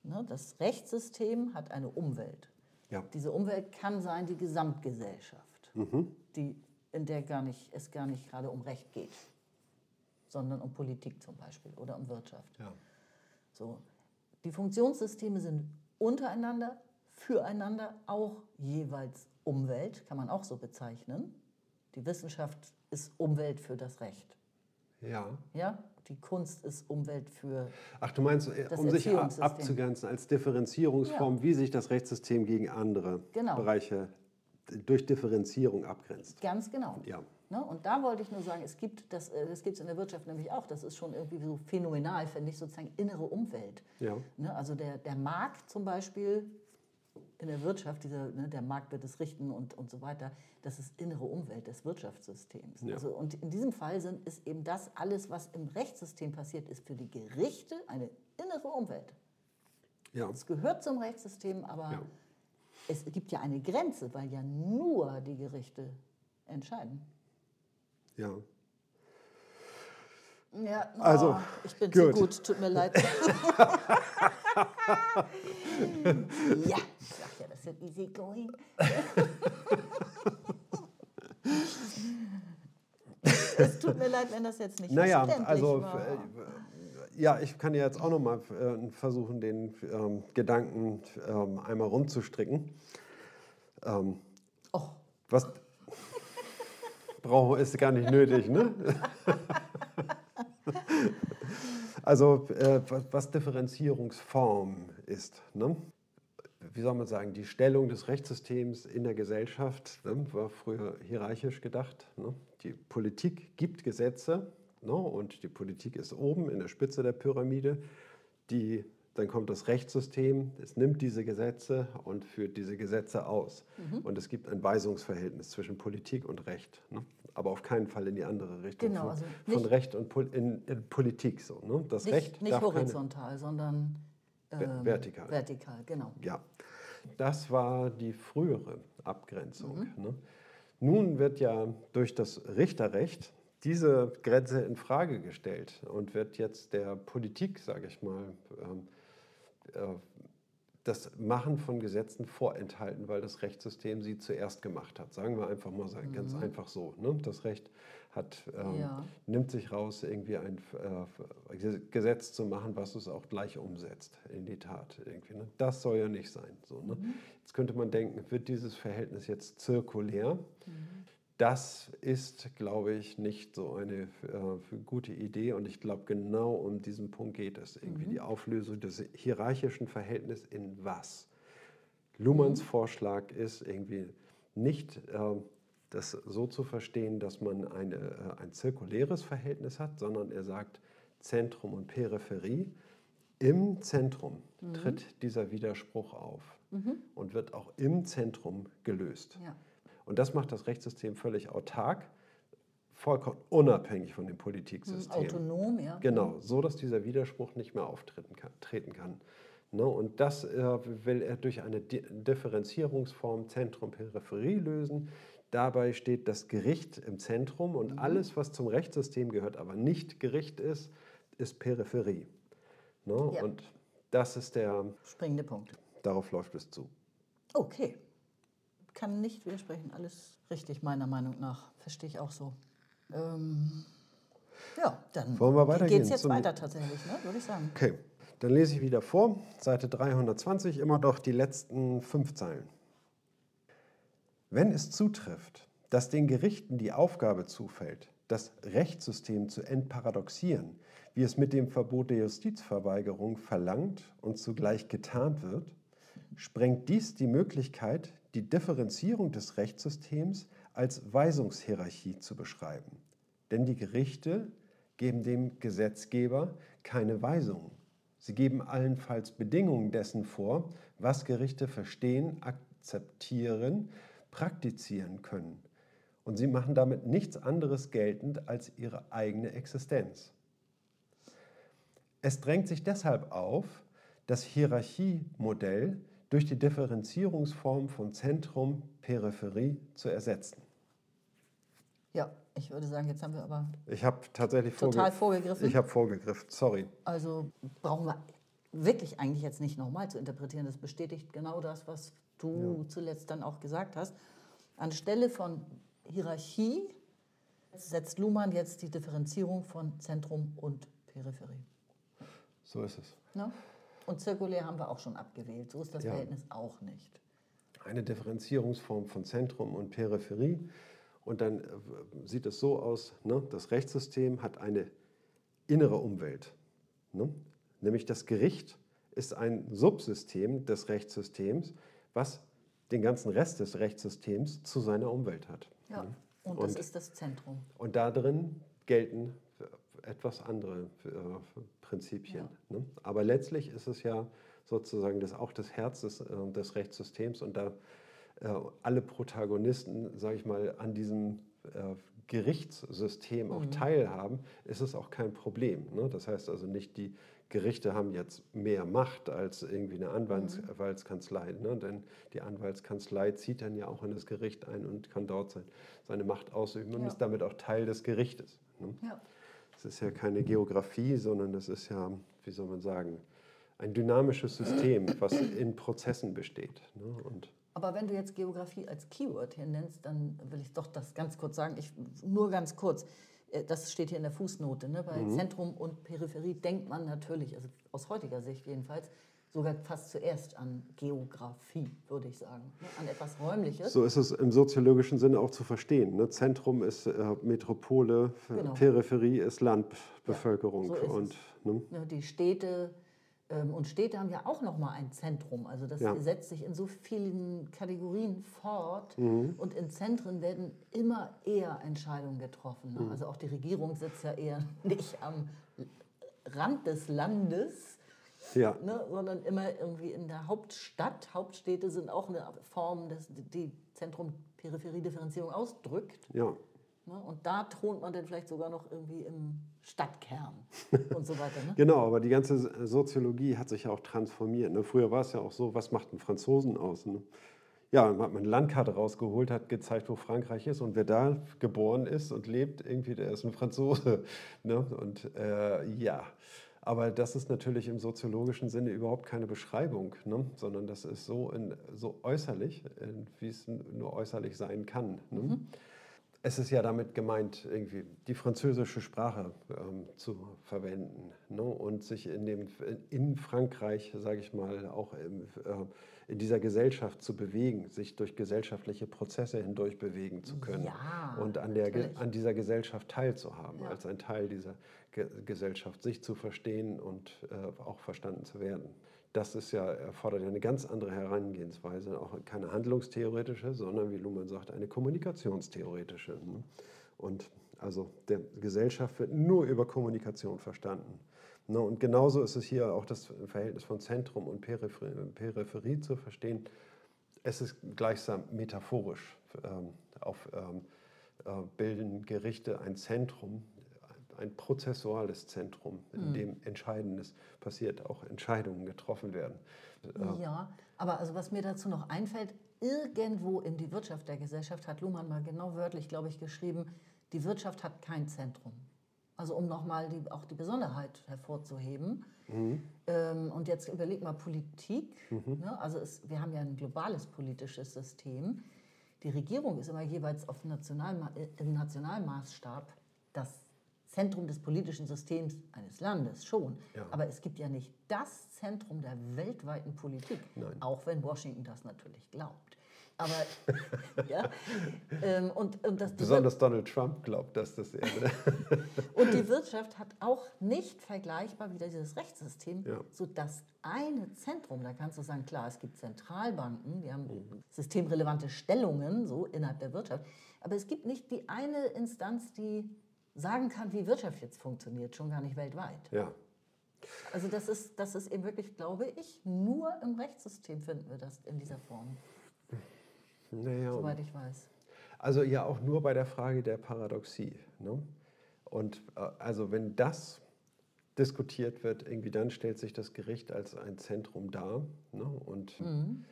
Ne, Das Rechtssystem hat eine Umwelt. Ja. Diese Umwelt kann sein die Gesamtgesellschaft, die, in der gar nicht, es gar nicht gerade um Recht geht, sondern um Politik zum Beispiel oder um Wirtschaft. ja. So. Die Funktionssysteme sind untereinander, füreinander auch jeweils Umwelt, kann man auch so bezeichnen. Die Wissenschaft ist Umwelt für das Recht. ja. Ja? Die Kunst ist Umwelt für. Ach, du meinst, äh, um sich abzugrenzen als Differenzierungsform, wie sich das Rechtssystem gegen andere Genau. Bereiche durch Differenzierung abgrenzt. Ganz genau. Ja. Ne? Und da wollte ich nur sagen, es gibt, das, äh, das gibt es in der Wirtschaft nämlich auch, das ist schon irgendwie so phänomenal, finde ich, sozusagen innere Umwelt. Ja. Ne? Also der, der Markt zum Beispiel in der Wirtschaft, dieser, ne, der Markt wird es richten und, und so weiter, das ist innere Umwelt des Wirtschaftssystems. Ja. Also, und in diesem Fall sind, ist eben das alles, was im Rechtssystem passiert, ist für die Gerichte eine innere Umwelt. Ja. Es gehört zum Rechtssystem, aber Ja. es gibt ja eine Grenze, weil ja nur die Gerichte entscheiden. ja. Ja, Also, oh, ich bin gut. zu gut, tut mir leid. ja, ich sag ja, das wird easy going. es tut mir leid, wenn das jetzt nicht Naja, also war. äh, ja, ich kann ja jetzt auch nochmal äh, versuchen, den ähm, Gedanken ähm, einmal rumzustricken. Ähm, Och, was brauchen ist gar nicht nötig, ne? also äh, was, Differenzierungsform ist, ne? Wie soll man sagen, die Stellung des Rechtssystems in der Gesellschaft ne, war früher hierarchisch gedacht. Ne? Die Politik gibt Gesetze ne, und die Politik ist oben in der Spitze der Pyramide. Die, dann kommt das Rechtssystem, es nimmt diese Gesetze und führt diese Gesetze aus. Und es gibt ein Weisungsverhältnis zwischen Politik und Recht. Ne? Aber auf keinen Fall in die andere Richtung. Genau, von, also von nicht- Recht und Pol in, in Politik. So, ne? Das nicht, Recht nicht horizontal, sondern ähm, vertikal. vertikal, genau. Ja, das war die frühere Abgrenzung. Mhm. Ne? Nun wird ja durch das Richterrecht diese Grenze in Frage gestellt und wird jetzt der Politik, sage ich mal, ähm, äh, das Machen von Gesetzen vorenthalten, weil das Rechtssystem sie zuerst gemacht hat. Sagen wir einfach mal ganz einfach so. Ne? Das Recht hat, ähm, Mhm. Ja. nimmt sich raus, irgendwie ein äh, Gesetz zu machen, was es auch gleich umsetzt in die Tat. Irgendwie, ne? Das soll ja nicht sein. So, ne? Jetzt könnte man denken, wird dieses Verhältnis jetzt zirkulär? Das ist, glaube ich, nicht so eine äh, gute Idee und ich glaube, genau um diesen Punkt geht es. Irgendwie die Auflösung des hierarchischen Verhältnisses in was? Luhmanns Vorschlag ist irgendwie nicht äh, das so zu verstehen, dass man eine, äh, ein zirkuläres Verhältnis hat, sondern er sagt Zentrum und Peripherie. Im Zentrum tritt dieser Widerspruch auf und wird auch im Zentrum gelöst. Ja. Und das macht das Rechtssystem völlig autark, vollkommen unabhängig von dem Hm, Politiksystem. Autonom, ja. Genau, so dass dieser Widerspruch nicht mehr auftreten kann. Treten kann. Ne, und das äh, will er durch eine Di Differenzierungsform Zentrum-Peripherie lösen. Dabei steht das Gericht im Zentrum und alles, was zum Rechtssystem gehört, aber nicht Gericht ist, ist Peripherie. Ne, Ja. Und das ist der, Springende Punkt. darauf läuft es zu. Okay. Kann nicht widersprechen. Alles richtig, meiner Meinung nach. Verstehe ich auch so. Ähm, ja, dann Wollen wir weitergehen geht es jetzt zum- weiter tatsächlich, ne? würde ich sagen. Okay, dann lese ich wieder vor, Seite 320, immer noch die letzten fünf Zeilen. Wenn es zutrifft, dass den Gerichten die Aufgabe zufällt, das Rechtssystem zu entparadoxieren, wie es mit dem Verbot der Justizverweigerung verlangt und zugleich getan wird, sprengt dies die Möglichkeit, die Differenzierung des Rechtssystems als Weisungshierarchie zu beschreiben. Denn die Gerichte geben dem Gesetzgeber keine Weisungen. Sie geben allenfalls Bedingungen dessen vor, was Gerichte verstehen, akzeptieren, praktizieren können. Und sie machen damit nichts anderes geltend als ihre eigene Existenz. Es drängt sich deshalb auf, das Hierarchiemodell durch die Differenzierungsform von Zentrum, Peripherie zu ersetzen. Ja, ich würde sagen, jetzt haben wir aber Ich habe tatsächlich total vorge vorgegriffen. ich habe vorgegriffen, sorry. Also brauchen wir wirklich eigentlich jetzt nicht nochmal zu interpretieren. Das bestätigt genau das, was du zuletzt dann auch gesagt hast. Anstelle von Hierarchie setzt Luhmann jetzt die Differenzierung von Zentrum und Peripherie. So ist es. Ne? Und zirkulär haben wir auch schon abgewählt. So ist das Ja. Verhältnis auch nicht. Eine Differenzierungsform von Zentrum und Peripherie. Und dann äh, sieht es so aus, ne? das Rechtssystem hat eine innere Umwelt. Ne? Nämlich das Gericht ist ein Subsystem des Rechtssystems, was den ganzen Rest des Rechtssystems zu seiner Umwelt hat. Ja. Ne? Und das Und- ist das Zentrum. Und da drin gelten etwas andere Prinzipien. Ne? Aber letztlich ist es ja sozusagen das, auch das Herz des, äh, des Rechtssystems und da äh, alle Protagonisten, sage ich mal, an diesem äh, Gerichtssystem auch teilhaben, ist es auch kein Problem. Ne? Das heißt also nicht, die Gerichte haben jetzt mehr Macht als irgendwie eine Anwalts Anwaltskanzlei. Ne? Denn die Anwaltskanzlei zieht dann ja auch in das Gericht ein und kann dort sein, seine Macht ausüben und Ja. ist damit auch Teil des Gerichtes. Ne? Ja. Es ist ja keine Geografie, sondern das ist ja, wie soll man sagen, ein dynamisches System, was in Prozessen besteht. Ne? Und Aber wenn du jetzt Geografie als Keyword hier nennst, dann will ich doch das ganz kurz sagen. Ich, nur ganz kurz. Äh, Das steht hier in der Fußnote. Ne? Bei Zentrum und Peripherie denkt man natürlich, also aus heutiger Sicht jedenfalls, sogar fast zuerst an Geografie, würde ich sagen. Ne? An etwas Räumliches. so ist es im soziologischen Sinne auch zu verstehen. Ne? Zentrum ist äh, Metropole, Genau. Peripherie ist Landbevölkerung. so ist es. und, ne? Ne, Die Städte ähm, und Städte haben ja auch noch mal ein Zentrum. Also das Ja. setzt sich in so vielen Kategorien fort Mhm. und in Zentren werden immer eher Entscheidungen getroffen. Mhm. Also auch die Regierung sitzt ja eher nicht am Rand des Landes, ja. ne, sondern immer irgendwie in der Hauptstadt. Hauptstädte sind auch eine Form, des, die Zentrum-Peripherie-Differenzierung ausdrückt. ja. Ne? Und da thront man dann vielleicht sogar noch irgendwie im Stadtkern und so weiter. Ne? Genau, aber die ganze Soziologie hat sich ja auch transformiert. Ne? Früher war es ja auch so, was macht ein Franzosen aus? Ne? Ja, dann hat man eine Landkarte rausgeholt, hat gezeigt, wo Frankreich ist und wer da geboren ist und lebt, irgendwie, der ist ein Franzose. Ne? Und äh, ja, aber das ist natürlich im soziologischen Sinne überhaupt keine Beschreibung, ne? sondern das ist so, in, so äußerlich, wie es nur äußerlich sein kann. Ne? Es ist ja damit gemeint, irgendwie die französische Sprache ähm, zu verwenden ne? und sich in, dem, in Frankreich, sage ich mal, auch im, äh, in dieser Gesellschaft zu bewegen, sich durch gesellschaftliche Prozesse hindurch bewegen zu können Ja, und an, der, natürlich. an dieser Gesellschaft teilzuhaben, Ja. als ein Teil dieser Ge Gesellschaft, sich zu verstehen und äh, auch verstanden zu werden. Das ist ja, erfordert ja eine ganz andere Herangehensweise, auch keine handlungstheoretische, sondern wie Luhmann sagt, eine kommunikationstheoretische. Ne? Und also der Gesellschaft wird nur über Kommunikation verstanden. Ne? Und genauso ist es hier auch das Verhältnis von Zentrum und Peripherie, Peripherie zu verstehen. Es ist gleichsam metaphorisch. Ähm, auf, ähm, äh, bilden Gerichte ein Zentrum, ein prozessuales Zentrum, in dem Entscheidendes passiert, auch Entscheidungen getroffen werden. Äh, Ja, aber also was mir dazu noch einfällt, irgendwo in die Wirtschaft der Gesellschaft hat Luhmann mal genau wörtlich, glaube ich, geschrieben, die Wirtschaft hat kein Zentrum. Also um nochmal die, auch die Besonderheit hervorzuheben. Ähm, und jetzt überleg mal Politik. Ne? Also es, wir haben ja ein globales politisches System. Die Regierung ist immer jeweils auf Nationalma äh, im Nationalmaßstab das Zentrum des politischen Systems eines Landes schon. Ja. Aber es gibt ja nicht das Zentrum der weltweiten Politik, Nein. auch wenn Washington das natürlich glaubt. Aber ja, ähm, und, und, das, die Wir- Besonders Donald Trump glaubt, dass das er. und die Wirtschaft hat auch nicht vergleichbar wieder dieses Rechtssystem, Ja. so das eine Zentrum, da kannst du sagen, klar, es gibt Zentralbanken, die haben Mhm. systemrelevante Stellungen so innerhalb der Wirtschaft, aber es gibt nicht die eine Instanz, die sagen kann, wie Wirtschaft jetzt funktioniert, schon gar nicht weltweit. ja. Also das ist, das ist eben wirklich, glaube ich, nur im Rechtssystem finden wir das in dieser Form, Naja, soweit ich weiß. Also ja auch nur bei der Frage der Paradoxie. Ne? Und äh, also wenn das diskutiert wird, irgendwie dann stellt sich das Gericht als ein Zentrum dar. Ne? Und, mhm.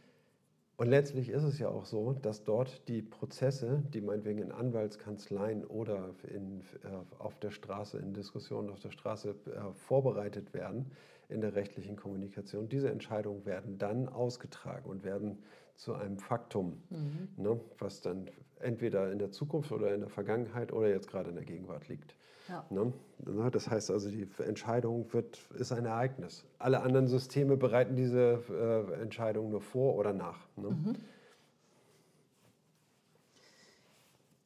und letztlich ist es ja auch so, dass dort die Prozesse, die meinetwegen in Anwaltskanzleien oder in, äh, auf der Straße, in Diskussionen auf der Straße äh, vorbereitet werden, in der rechtlichen Kommunikation, diese Entscheidungen werden dann ausgetragen und werden zu einem Faktum, mhm. ne, was dann entweder in der Zukunft oder in der Vergangenheit oder jetzt gerade in der Gegenwart liegt. Ja. Ne? ne das heißt also, die Entscheidung wird, ist ein Ereignis. Alle anderen Systeme bereiten diese äh, Entscheidung nur vor oder nach. Ne? Mhm.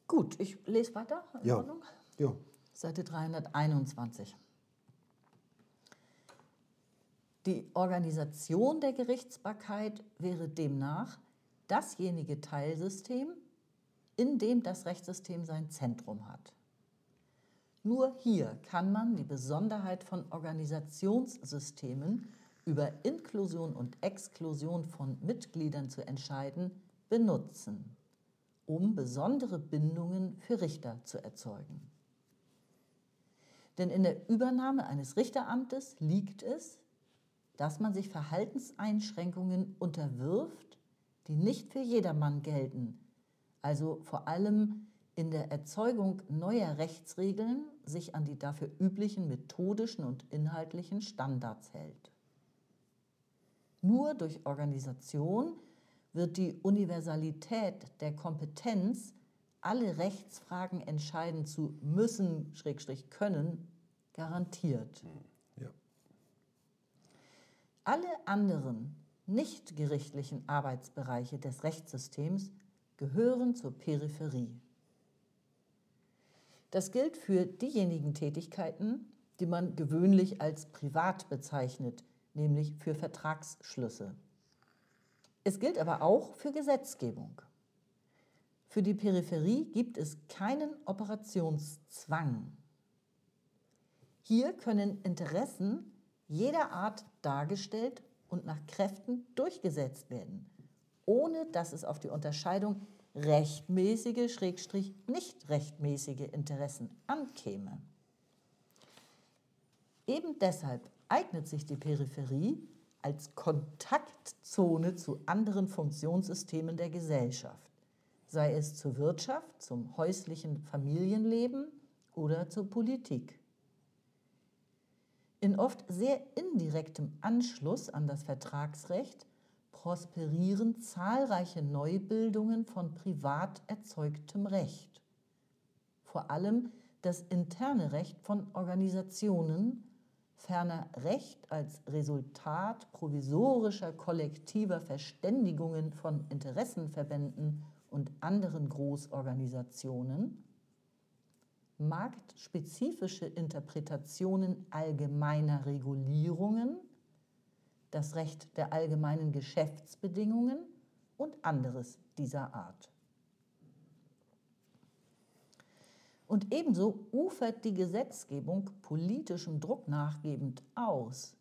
Gut, ich lese weiter. In ja. Ordnung? ja. Seite 321. Die Organisation der Gerichtsbarkeit wäre demnach dasjenige Teilsystem, in dem das Rechtssystem sein Zentrum hat. Nur hier kann man die Besonderheit von Organisationssystemen über Inklusion und Exklusion von Mitgliedern zu entscheiden, benutzen, um besondere Bindungen für Richter zu erzeugen. Denn in der Übernahme eines Richteramtes liegt es, dass man sich Verhaltenseinschränkungen unterwirft, die nicht für jedermann gelten, also vor allem in der Erzeugung neuer Rechtsregeln sich an die dafür üblichen methodischen und inhaltlichen Standards hält. Nur durch Organisation wird die Universalität der Kompetenz, alle Rechtsfragen entscheiden zu müssen, Schrägstrich können, garantiert. Ja. Alle anderen nicht gerichtlichen Arbeitsbereiche des Rechtssystems gehören zur Peripherie. Das gilt für diejenigen Tätigkeiten, die man gewöhnlich als privat bezeichnet, nämlich für Vertragsschlüsse. Es gilt aber auch für Gesetzgebung. Für die Peripherie gibt es keinen Operationszwang. Hier können Interessen jeder Art dargestellt und nach Kräften durchgesetzt werden, ohne dass es auf die Unterscheidung rechtmäßige, schrägstrich nicht rechtmäßige Interessen ankäme. Eben deshalb eignet sich die Peripherie als Kontaktzone zu anderen Funktionssystemen der Gesellschaft, sei es zur Wirtschaft, zum häuslichen Familienleben oder zur Politik. In oft sehr indirektem Anschluss an das Vertragsrecht prosperieren zahlreiche Neubildungen von privat erzeugtem Recht. Vor allem das interne Recht von Organisationen, ferner Recht als Resultat provisorischer kollektiver Verständigungen von Interessenverbänden und anderen Großorganisationen, marktspezifische Interpretationen allgemeiner Regulierungen, das Recht der allgemeinen Geschäftsbedingungen und anderes dieser Art. Und ebenso ufert die Gesetzgebung politischem Druck nachgebend aus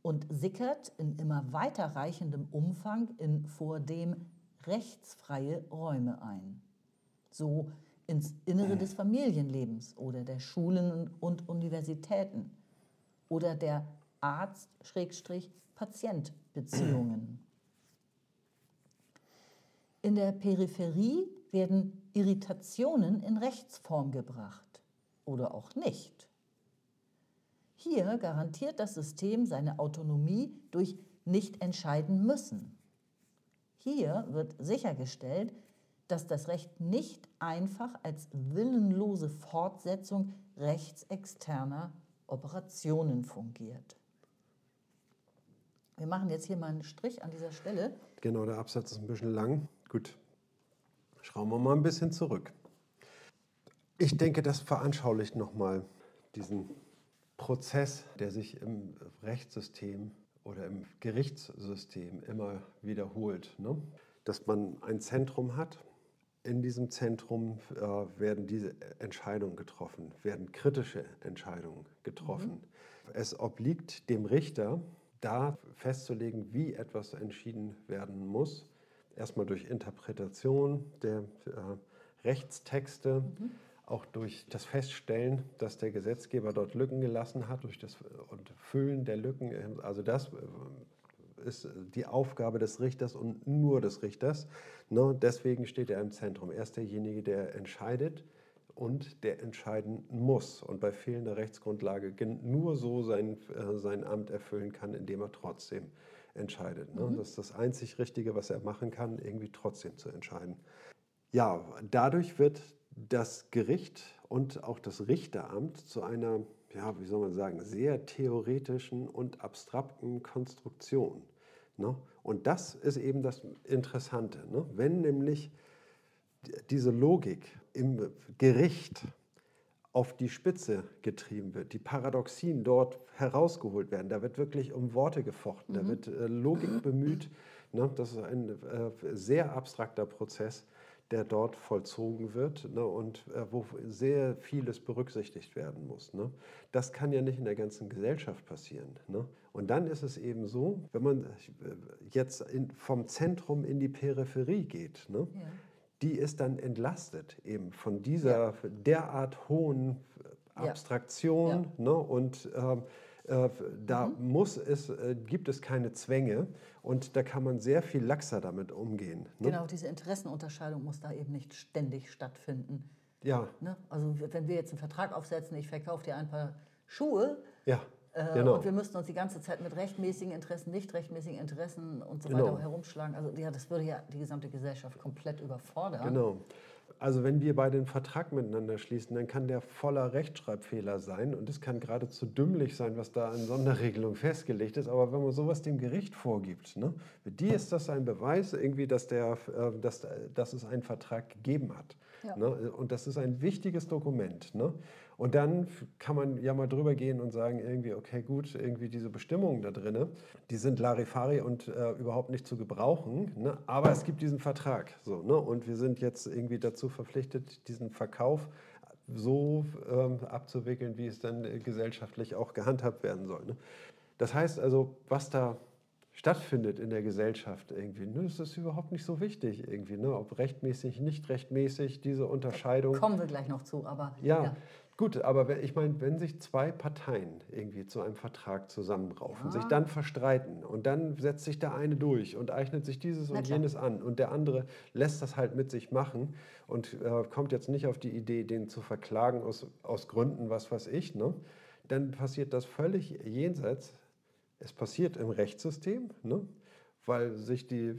und sickert in immer weiterreichendem Umfang in vor dem rechtsfreie Räume ein. So ins Innere des Familienlebens oder der Schulen und Universitäten oder der Arzt-Patient Patientbeziehungen. In der Peripherie werden Irritationen in Rechtsform gebracht oder auch nicht. Hier garantiert das System seine Autonomie durch nicht entscheiden müssen. Hier wird sichergestellt, dass das Recht nicht einfach als willenlose Fortsetzung rechtsexterner Operationen fungiert. Wir machen jetzt hier mal einen Strich an dieser Stelle. Genau, der Absatz ist ein bisschen lang. Gut, schauen wir mal ein bisschen zurück. Ich denke, das veranschaulicht nochmal diesen Prozess, der sich im Rechtssystem oder im Gerichtssystem immer wiederholt. Ne? Dass man ein Zentrum hat. In diesem Zentrum äh, werden diese Entscheidungen getroffen, werden kritische Entscheidungen getroffen. Mhm. Es obliegt dem Richter, da festzulegen, wie etwas entschieden werden muss. Erstmal durch Interpretation der äh, Rechtstexte, mhm. auch durch das Feststellen, dass der Gesetzgeber dort Lücken gelassen hat, durch das und Füllen der Lücken. Also das äh, ist die Aufgabe des Richters und nur des Richters. Ne? Deswegen steht er im Zentrum. Er ist derjenige, der entscheidet und der entscheiden muss und bei fehlender Rechtsgrundlage nur so sein, äh, sein Amt erfüllen kann, indem er trotzdem entscheidet. Ne? Mhm. Das ist das einzig Richtige, was er machen kann, irgendwie trotzdem zu entscheiden. Ja, dadurch wird das Gericht und auch das Richteramt zu einer, ja, wie soll man sagen, sehr theoretischen und abstrakten Konstruktion. Ne? Und das ist eben das Interessante. Ne? Wenn nämlich diese Logik im Gericht auf die Spitze getrieben wird, die Paradoxien dort herausgeholt werden. Da wird wirklich um Worte gefochten, mhm. da wird äh, Logik bemüht. Ne? Das ist ein äh, sehr abstrakter Prozess, der dort vollzogen wird ne? und äh, wo sehr vieles berücksichtigt werden muss. Ne? Das kann ja nicht in der ganzen Gesellschaft passieren. Ne? Und dann ist es eben so, wenn man äh, jetzt in, vom Zentrum in die Peripherie geht, ne? ja die ist dann entlastet eben von dieser ja. derart hohen Abstraktion. Ja. Ne? Und ähm, äh, da mhm. muss es, äh, gibt es keine Zwänge und da kann man sehr viel laxer damit umgehen. Ne? Genau, diese Interessenunterscheidung muss da eben nicht ständig stattfinden. Ja. Ne? Also wenn wir jetzt einen Vertrag aufsetzen, ich verkaufe dir ein paar Schuhe, ja. Äh, genau. Und wir müssten uns die ganze Zeit mit rechtmäßigen Interessen, nicht rechtmäßigen Interessen und so genau. weiter herumschlagen. Also ja, das würde ja die gesamte Gesellschaft komplett überfordern. Genau. Also wenn wir beide einen Vertrag miteinander schließen, dann kann der voller Rechtschreibfehler sein und es kann geradezu dümmlich sein, was da an Sonderregelung festgelegt ist. Aber wenn man sowas dem Gericht vorgibt, ne, für die ist das ein Beweis irgendwie, dass, der, äh, dass, dass es einen Vertrag gegeben hat. Ja. Ne? Und das ist ein wichtiges Dokument. Ne? Und dann kann man ja mal drüber gehen und sagen, irgendwie, okay, gut, irgendwie diese Bestimmungen da drin, die sind Larifari und äh, überhaupt nicht zu gebrauchen. Ne? Aber es gibt diesen Vertrag. So, ne? Und wir sind jetzt irgendwie dazu verpflichtet, diesen Verkauf so ähm, abzuwickeln, wie es dann äh, gesellschaftlich auch gehandhabt werden soll. Ne? Das heißt also, was da stattfindet in der Gesellschaft irgendwie. Ne? Das ist überhaupt nicht so wichtig irgendwie, ne? ob rechtmäßig, nicht rechtmäßig, diese Unterscheidung. Kommen wir gleich noch zu, aber. Ja, ja. Gut, aber ich meine, wenn sich zwei Parteien irgendwie zu einem Vertrag zusammenraufen, ja. sich dann verstreiten und dann setzt sich der eine durch und eignet sich dieses und jenes an und der andere lässt das halt mit sich machen und äh, kommt jetzt nicht auf die Idee, den zu verklagen aus, aus Gründen, was weiß ich, ne? dann passiert das völlig jenseits. Es passiert im Rechtssystem, ne? Weil sich die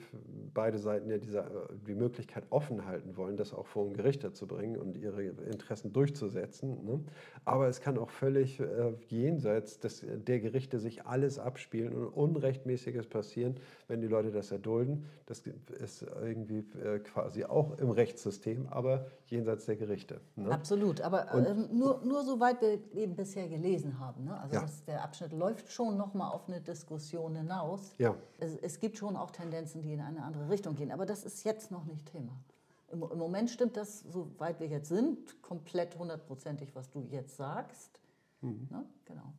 beide Seiten ja diese, die Möglichkeit offen halten wollen, das auch vor ein Gericht zu bringen und ihre Interessen durchzusetzen. Ne? Aber es kann auch völlig äh, jenseits des, der Gerichte sich alles abspielen und Unrechtmäßiges passieren, wenn die Leute das erdulden. Das ist irgendwie äh, quasi auch im Rechtssystem, aber jenseits der Gerichte. Ne? Absolut, aber äh, nur, nur soweit wir eben bisher gelesen haben. Ne? Also ja. das, der Abschnitt läuft schon nochmal auf eine Diskussion hinaus. Ja. Es, es gibt schon auch Tendenzen, die in eine andere Richtung gehen. Aber das ist jetzt noch nicht Thema. Im, im Moment stimmt das, soweit wir jetzt sind, komplett hundertprozentig, was du jetzt sagst. Mhm. Ne? Genau.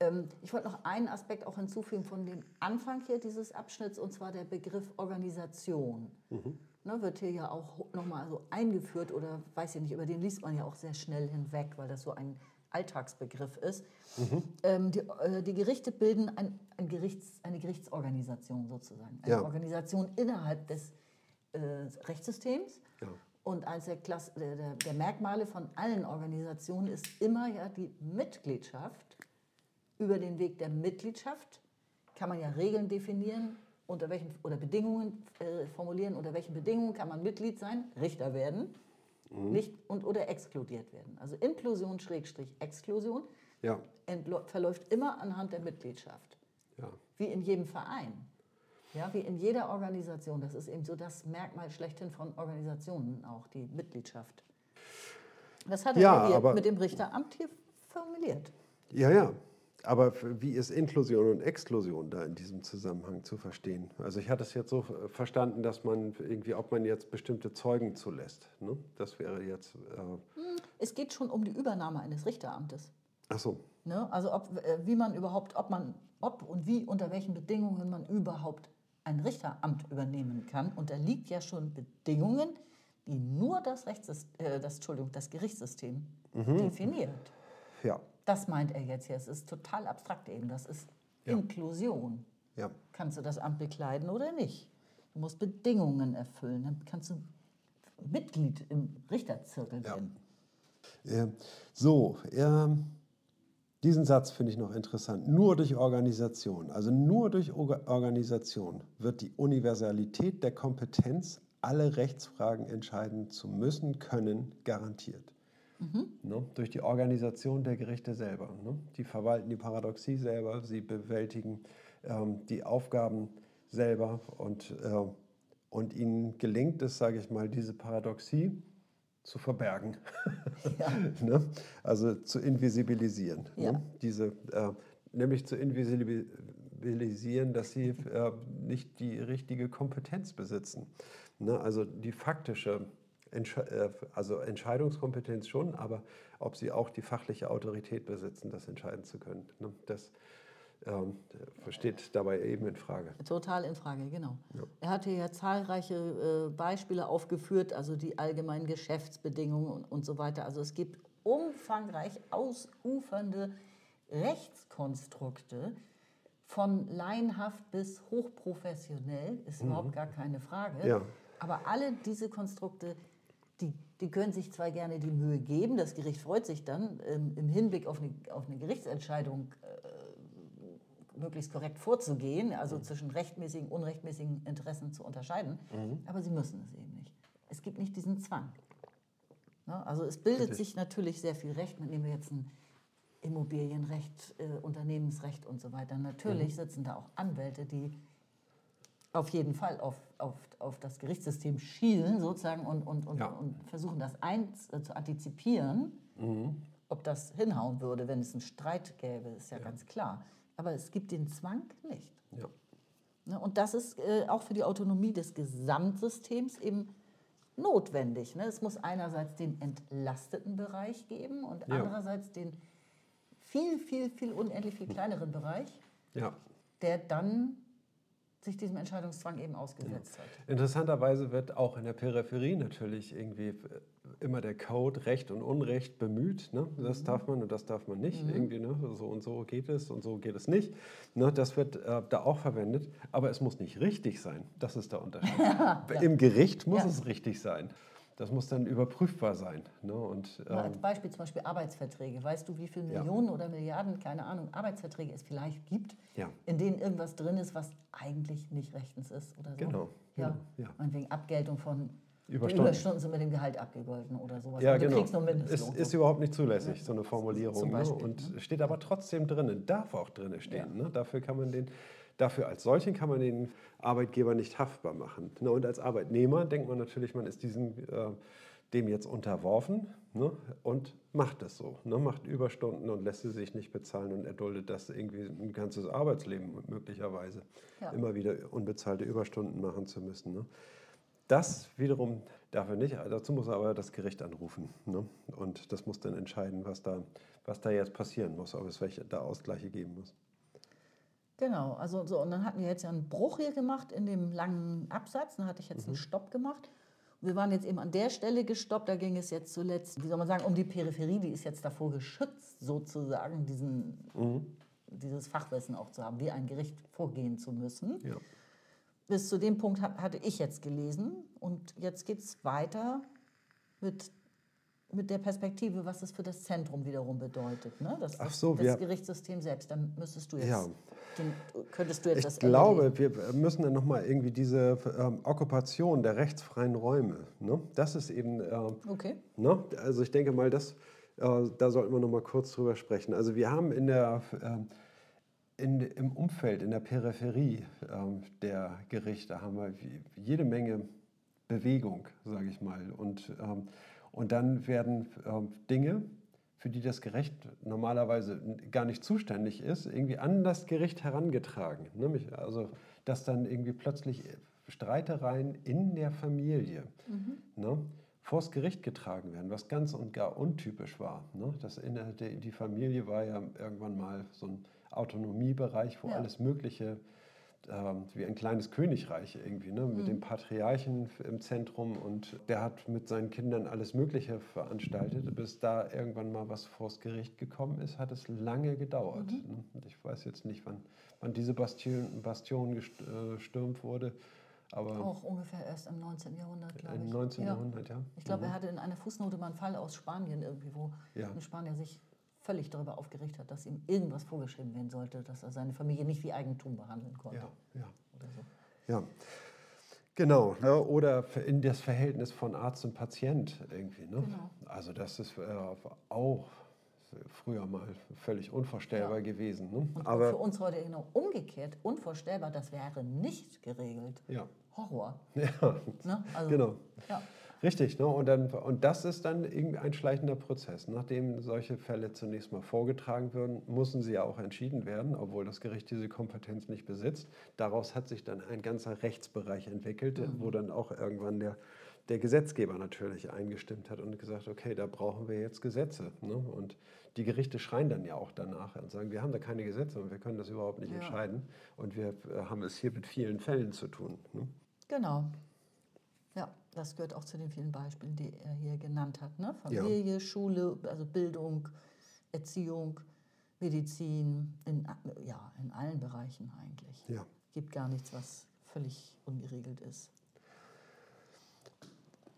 Ähm, ich wollte noch einen Aspekt auch hinzufügen von dem Anfang hier dieses Abschnitts, und zwar der Begriff Organisation. Mhm. Ne, wird hier ja auch nochmal so eingeführt oder weiß ich nicht, über den liest man ja auch sehr schnell hinweg, weil das so ein Alltagsbegriff ist. Mhm. Ähm, die, äh, die, Gerichte bilden ein, ein Gerichts, eine Gerichtsorganisation sozusagen. Eine ja. Organisation innerhalb des äh, Rechtssystems. Ja. Und eines der, der, der, Merkmale von allen Organisationen ist immer ja die Mitgliedschaft. Über den Weg der Mitgliedschaft kann man ja Regeln definieren, unter welchen oder Bedingungen äh, formulieren, unter welchen Bedingungen kann man Mitglied sein, Richter werden mhm. nicht und oder exkludiert werden. Also Inklusion Schrägstrich Exklusion ja. verläuft immer anhand der Mitgliedschaft. Ja. Wie in jedem Verein. Ja, wie in jeder Organisation. Das ist eben so das Merkmal schlechthin von Organisationen auch, die Mitgliedschaft. Das hat er ja, hier mit dem Richteramt hier formuliert. Ja, ja. Aber wie ist Inklusion und Exklusion da in diesem Zusammenhang zu verstehen? Also ich hatte es jetzt so verstanden, dass man irgendwie, ob man jetzt bestimmte Zeugen zulässt. Ne? Das wäre jetzt. Äh es geht schon um die Übernahme eines Richteramtes. Ach so. Ne? Also ob, äh, wie man überhaupt, ob man, ob und wie, unter welchen Bedingungen man überhaupt ein Richteramt übernehmen kann. Und da liegt ja schon Bedingungen, die nur das, Rechtssystem, äh, das, Entschuldigung, das Gerichtssystem definiert. Ja, Das meint er jetzt hier. Es ist total abstrakt eben. Das ist Ja. Inklusion. ja. Kannst du das Amt bekleiden oder nicht? Du musst Bedingungen erfüllen. Dann kannst du Mitglied im Richterzirkel Ja. werden. Äh, So, ähm, diesen Satz finde ich noch interessant. Nur durch Organisation, also nur durch Orga- Organisation wird die Universalität der Kompetenz, alle Rechtsfragen entscheiden zu müssen, können, garantiert. Ne? Durch die Organisation der Gerichte selber. Ne? Die verwalten die Paradoxie selber, sie bewältigen ähm, die Aufgaben selber und, äh, und ihnen gelingt es, sage ich mal, diese Paradoxie zu verbergen. Ja. ne? Also zu invisibilisieren. Ja. Ne? Diese, äh, nämlich zu invisibilisieren, dass sie äh, nicht die richtige Kompetenz besitzen. Ne? Also die faktische also Entscheidungskompetenz schon, aber ob sie auch die fachliche Autorität besitzen, das entscheiden zu können. Ne? Das ähm, steht dabei eben in Frage. Total in Frage, genau. Er hatte ja zahlreiche äh, Beispiele aufgeführt, also die allgemeinen Geschäftsbedingungen und, und so weiter. Also es gibt umfangreich ausufernde Rechtskonstrukte, von laienhaft bis hochprofessionell, ist überhaupt gar keine Frage. Ja. Aber alle diese Konstrukte, die, können sich zwar gerne die Mühe geben, das Gericht freut sich dann ähm, im Hinblick auf eine, auf eine Gerichtsentscheidung äh, möglichst korrekt vorzugehen, also zwischen rechtmäßigen und unrechtmäßigen Interessen zu unterscheiden, aber sie müssen es eben nicht. Es gibt nicht diesen Zwang. Ne? Also es bildet Richtig. sich natürlich sehr viel Recht, nehmen wir jetzt ein Immobilienrecht, äh, Unternehmensrecht und so weiter. Natürlich sitzen da auch Anwälte, die auf jeden Fall auf, auf, auf das Gerichtssystem schielen sozusagen und, und, und, Ja. und versuchen das eins, äh, zu antizipieren, ob das hinhauen würde, wenn es einen Streit gäbe, ist ja, ganz klar. Aber es gibt den Zwang nicht. Ja. Ne? Und das ist äh, auch für die Autonomie des Gesamtsystems eben notwendig. Ne? Es muss einerseits den entlasteten Bereich geben und Ja. andererseits den viel, viel, viel unendlich viel kleineren Bereich, Ja. der dann sich diesem Entscheidungszwang eben ausgesetzt hat. Interessanterweise wird auch in der Peripherie natürlich irgendwie äh, immer der Code Recht und Unrecht bemüht. Ne? Das darf man und das darf man nicht. Irgendwie, ne? So und so geht es und so geht es nicht. Ne? Das wird äh, da auch verwendet. Aber es muss nicht richtig sein. Das ist der Unterschied. Im Gericht muss Ja. es richtig sein. Das muss dann überprüfbar sein. Ne? Und, Mal als ähm, Beispiel zum Beispiel Arbeitsverträge. Weißt du, wie viele Ja. Millionen oder Milliarden, keine Ahnung, Arbeitsverträge es vielleicht gibt, Ja. in denen irgendwas drin ist, was eigentlich nicht rechtens ist oder so? Genau, Ja. genau, ja. Meinetwegen Abgeltung von Überstunden. Überstunden sind mit dem Gehalt abgegolten oder sowas. Ja, Und du genau. kriegst nur Ist, Mindestlohn. ist überhaupt nicht zulässig, so eine Formulierung. Zum ne? Beispiel, Und steht aber trotzdem drin, darf auch drin stehen. Ne? Dafür kann man den, dafür als solchen kann man den Arbeitgeber nicht haftbar machen. Ne? Und als Arbeitnehmer denkt man natürlich, man ist diesem, äh, dem jetzt unterworfen ne? und macht es so. Ne? Macht Überstunden und lässt sie sich nicht bezahlen und erduldet das irgendwie ein ganzes Arbeitsleben möglicherweise. Ja. Immer wieder unbezahlte Überstunden machen zu müssen. Ne? Das wiederum darf er nicht. Dazu muss er aber das Gericht anrufen. Ne? Und das muss dann entscheiden, was da, was da jetzt passieren muss, ob es welche da Ausgleiche geben muss. Genau, also so, und dann hatten wir jetzt ja einen Bruch hier gemacht in dem langen Absatz, dann hatte ich jetzt einen Stopp gemacht. Wir waren jetzt eben an der Stelle gestoppt, da ging es jetzt zuletzt, wie soll man sagen, um die Peripherie, die ist jetzt davor geschützt, sozusagen, diesen, dieses Fachwissen auch zu haben, wie ein Gericht vorgehen zu müssen. Ja. Bis zu dem Punkt hat, hatte ich jetzt gelesen und jetzt geht es weiter mit, mit der Perspektive, was es für das Zentrum wiederum bedeutet. Ne? Das, Ach so, das wir- Gerichtsssystem selbst. Dann müsstest du jetzt, Ja. den, könntest du jetzt Ich das glaube, erledigen. wir müssen dann nochmal irgendwie diese ähm, Okkupation der rechtsfreien Räume, ne? das ist eben, ähm, Okay. Ne? Also ich denke mal, das, äh, da sollten wir noch mal kurz drüber sprechen. Also wir haben in der, ähm, in, im Umfeld, in der Peripherie ähm, der Gerichte, haben wir jede Menge Bewegung, sage ich mal. Und, ähm, und dann werden ähm, Dinge, für die das Gericht normalerweise gar nicht zuständig ist, irgendwie an das Gericht herangetragen. Nämlich also, dass dann irgendwie plötzlich Streitereien in der Familie ne, vors Gericht getragen werden, was ganz und gar untypisch war. Ne? Das in der, die Familie war ja irgendwann mal so ein Autonomiebereich, wo Ja. alles Mögliche wie ein kleines Königreich irgendwie, ne? mit dem Patriarchen im Zentrum und der hat mit seinen Kindern alles Mögliche veranstaltet. Bis da irgendwann mal was vors Gericht gekommen ist, hat es lange gedauert. Ne? Und ich weiß jetzt nicht, wann, wann diese Bastion, Bastion äh, gestürmt wurde, aber Auch ungefähr erst im 19. Jahrhundert, glaube ich. im 19. Ja. Jahrhundert, ja. Ich glaube, er hatte in einer Fußnote mal einen Fall aus Spanien irgendwie, wo Ja. ein Spanier sich völlig darüber aufgeregt hat, dass ihm irgendwas vorgeschrieben werden sollte, dass er seine Familie nicht wie Eigentum behandeln konnte. Ja, ja. Oder so. Ja, genau. Ne? Oder in das Verhältnis von Arzt und Patient irgendwie. Ne? Genau. Also das ist äh, auch früher mal völlig unvorstellbar Ja. gewesen. Ne? Und für Aber uns heute genau umgekehrt, unvorstellbar, das wäre nicht geregelt. ja, Horror. ja, Ne? Also, genau. Ja. Richtig, ne? und, dann, und das ist dann ein schleichender Prozess. Nachdem solche Fälle zunächst mal vorgetragen werden, müssen sie ja auch entschieden werden, obwohl das Gericht diese Kompetenz nicht besitzt. Daraus hat sich dann ein ganzer Rechtsbereich entwickelt, wo dann auch irgendwann der, der Gesetzgeber natürlich eingestimmt hat und gesagt, okay, da brauchen wir jetzt Gesetze. Ne? Und die Gerichte schreien dann ja auch danach und sagen, wir haben da keine Gesetze und wir können das überhaupt nicht Ja. entscheiden. Und wir haben es hier mit vielen Fällen zu tun. Ne? Genau. Ja, das gehört auch zu den vielen Beispielen, die er hier genannt hat. Ne? Familie, Schule, also Bildung, Erziehung, Medizin, in, ja, in allen Bereichen eigentlich. Ja. Gibt gar nichts, was völlig ungeregelt ist.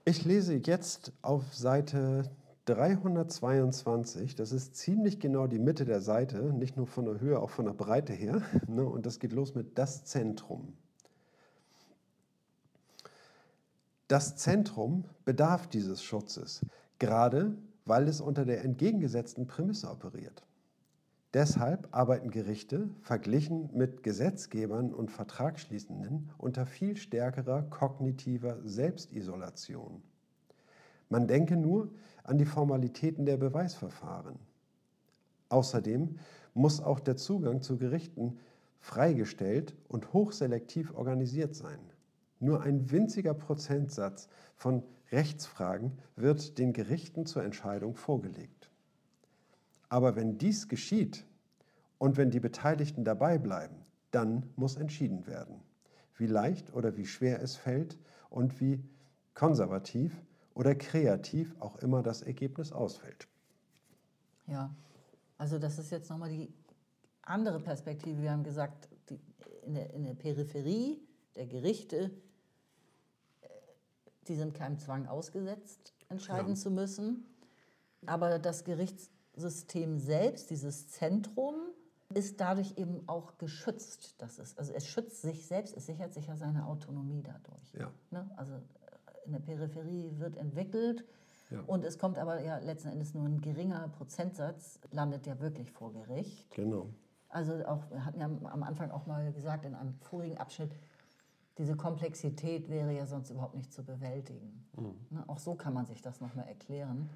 Ich lese jetzt auf Seite 322, das ist ziemlich genau die Mitte der Seite, nicht nur von der Höhe, auch von der Breite her. Ne? Und das geht los mit das Zentrum. Das Zentrum bedarf dieses Schutzes, gerade weil es unter der entgegengesetzten Prämisse operiert. Deshalb arbeiten Gerichte, verglichen mit Gesetzgebern und Vertragsschließenden, unter viel stärkerer kognitiver Selbstisolation. Man denke nur an die Formalitäten der Beweisverfahren. Außerdem muss auch der Zugang zu Gerichten freigestellt und hochselektiv organisiert sein. Nur ein winziger Prozentsatz von Rechtsfragen wird den Gerichten zur Entscheidung vorgelegt. Aber wenn dies geschieht und wenn die Beteiligten dabei bleiben, dann muss entschieden werden, wie leicht oder wie schwer es fällt und wie konservativ oder kreativ auch immer das Ergebnis ausfällt. Ja, also das ist jetzt nochmal die andere Perspektive. Wir haben gesagt, die, in, der, in der Peripherie der Gerichte, die sind keinem Zwang ausgesetzt, entscheiden Ja. zu müssen. Aber das Gerichtssystem selbst, dieses Zentrum, ist dadurch eben auch geschützt. Das ist, also es schützt sich selbst, es sichert sich ja seine Autonomie dadurch. Ja. Ne? Also äh, in der Peripherie wird entwickelt Ja. und es kommt aber ja letzten Endes nur ein geringer Prozentsatz, landet ja wirklich vor Gericht. Genau. Also auch, wir hatten ja am Anfang auch mal gesagt in einem vorigen Abschnitt, diese Komplexität wäre ja sonst überhaupt nicht zu bewältigen. Ne? Auch so kann man sich das nochmal erklären.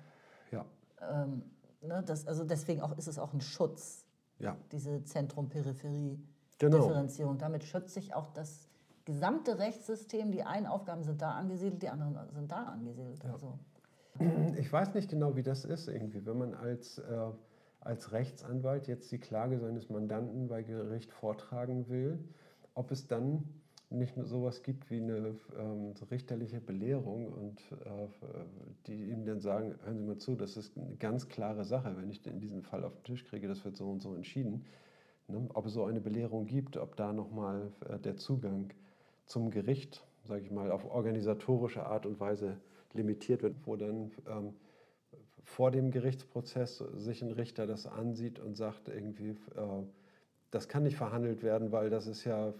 Ja. Ähm, ne? das, also deswegen auch, ist es auch ein Schutz, Ja. diese Genau. Zentrum-Peripherie-Differenzierung. Damit schützt sich auch das gesamte Rechtssystem. Die einen Aufgaben sind da angesiedelt, die anderen sind da angesiedelt. Also, Ich weiß nicht genau, wie das ist irgendwie, wenn man als, äh, als Rechtsanwalt jetzt die Klage seines Mandanten bei Gericht vortragen will, ob es dann nicht nur sowas gibt wie eine ähm, richterliche Belehrung und äh, die ihm dann sagen, hören Sie mal zu, das ist eine ganz klare Sache, wenn ich in diesem Fall auf den Tisch kriege, das wird so und so entschieden. Ne? Ob es so eine Belehrung gibt, ob da nochmal äh, der Zugang zum Gericht, sage ich mal, auf organisatorische Art und Weise limitiert wird, wo dann ähm, vor dem Gerichtsprozess sich ein Richter das ansieht und sagt irgendwie, äh, das kann nicht verhandelt werden, weil das ist ja äh,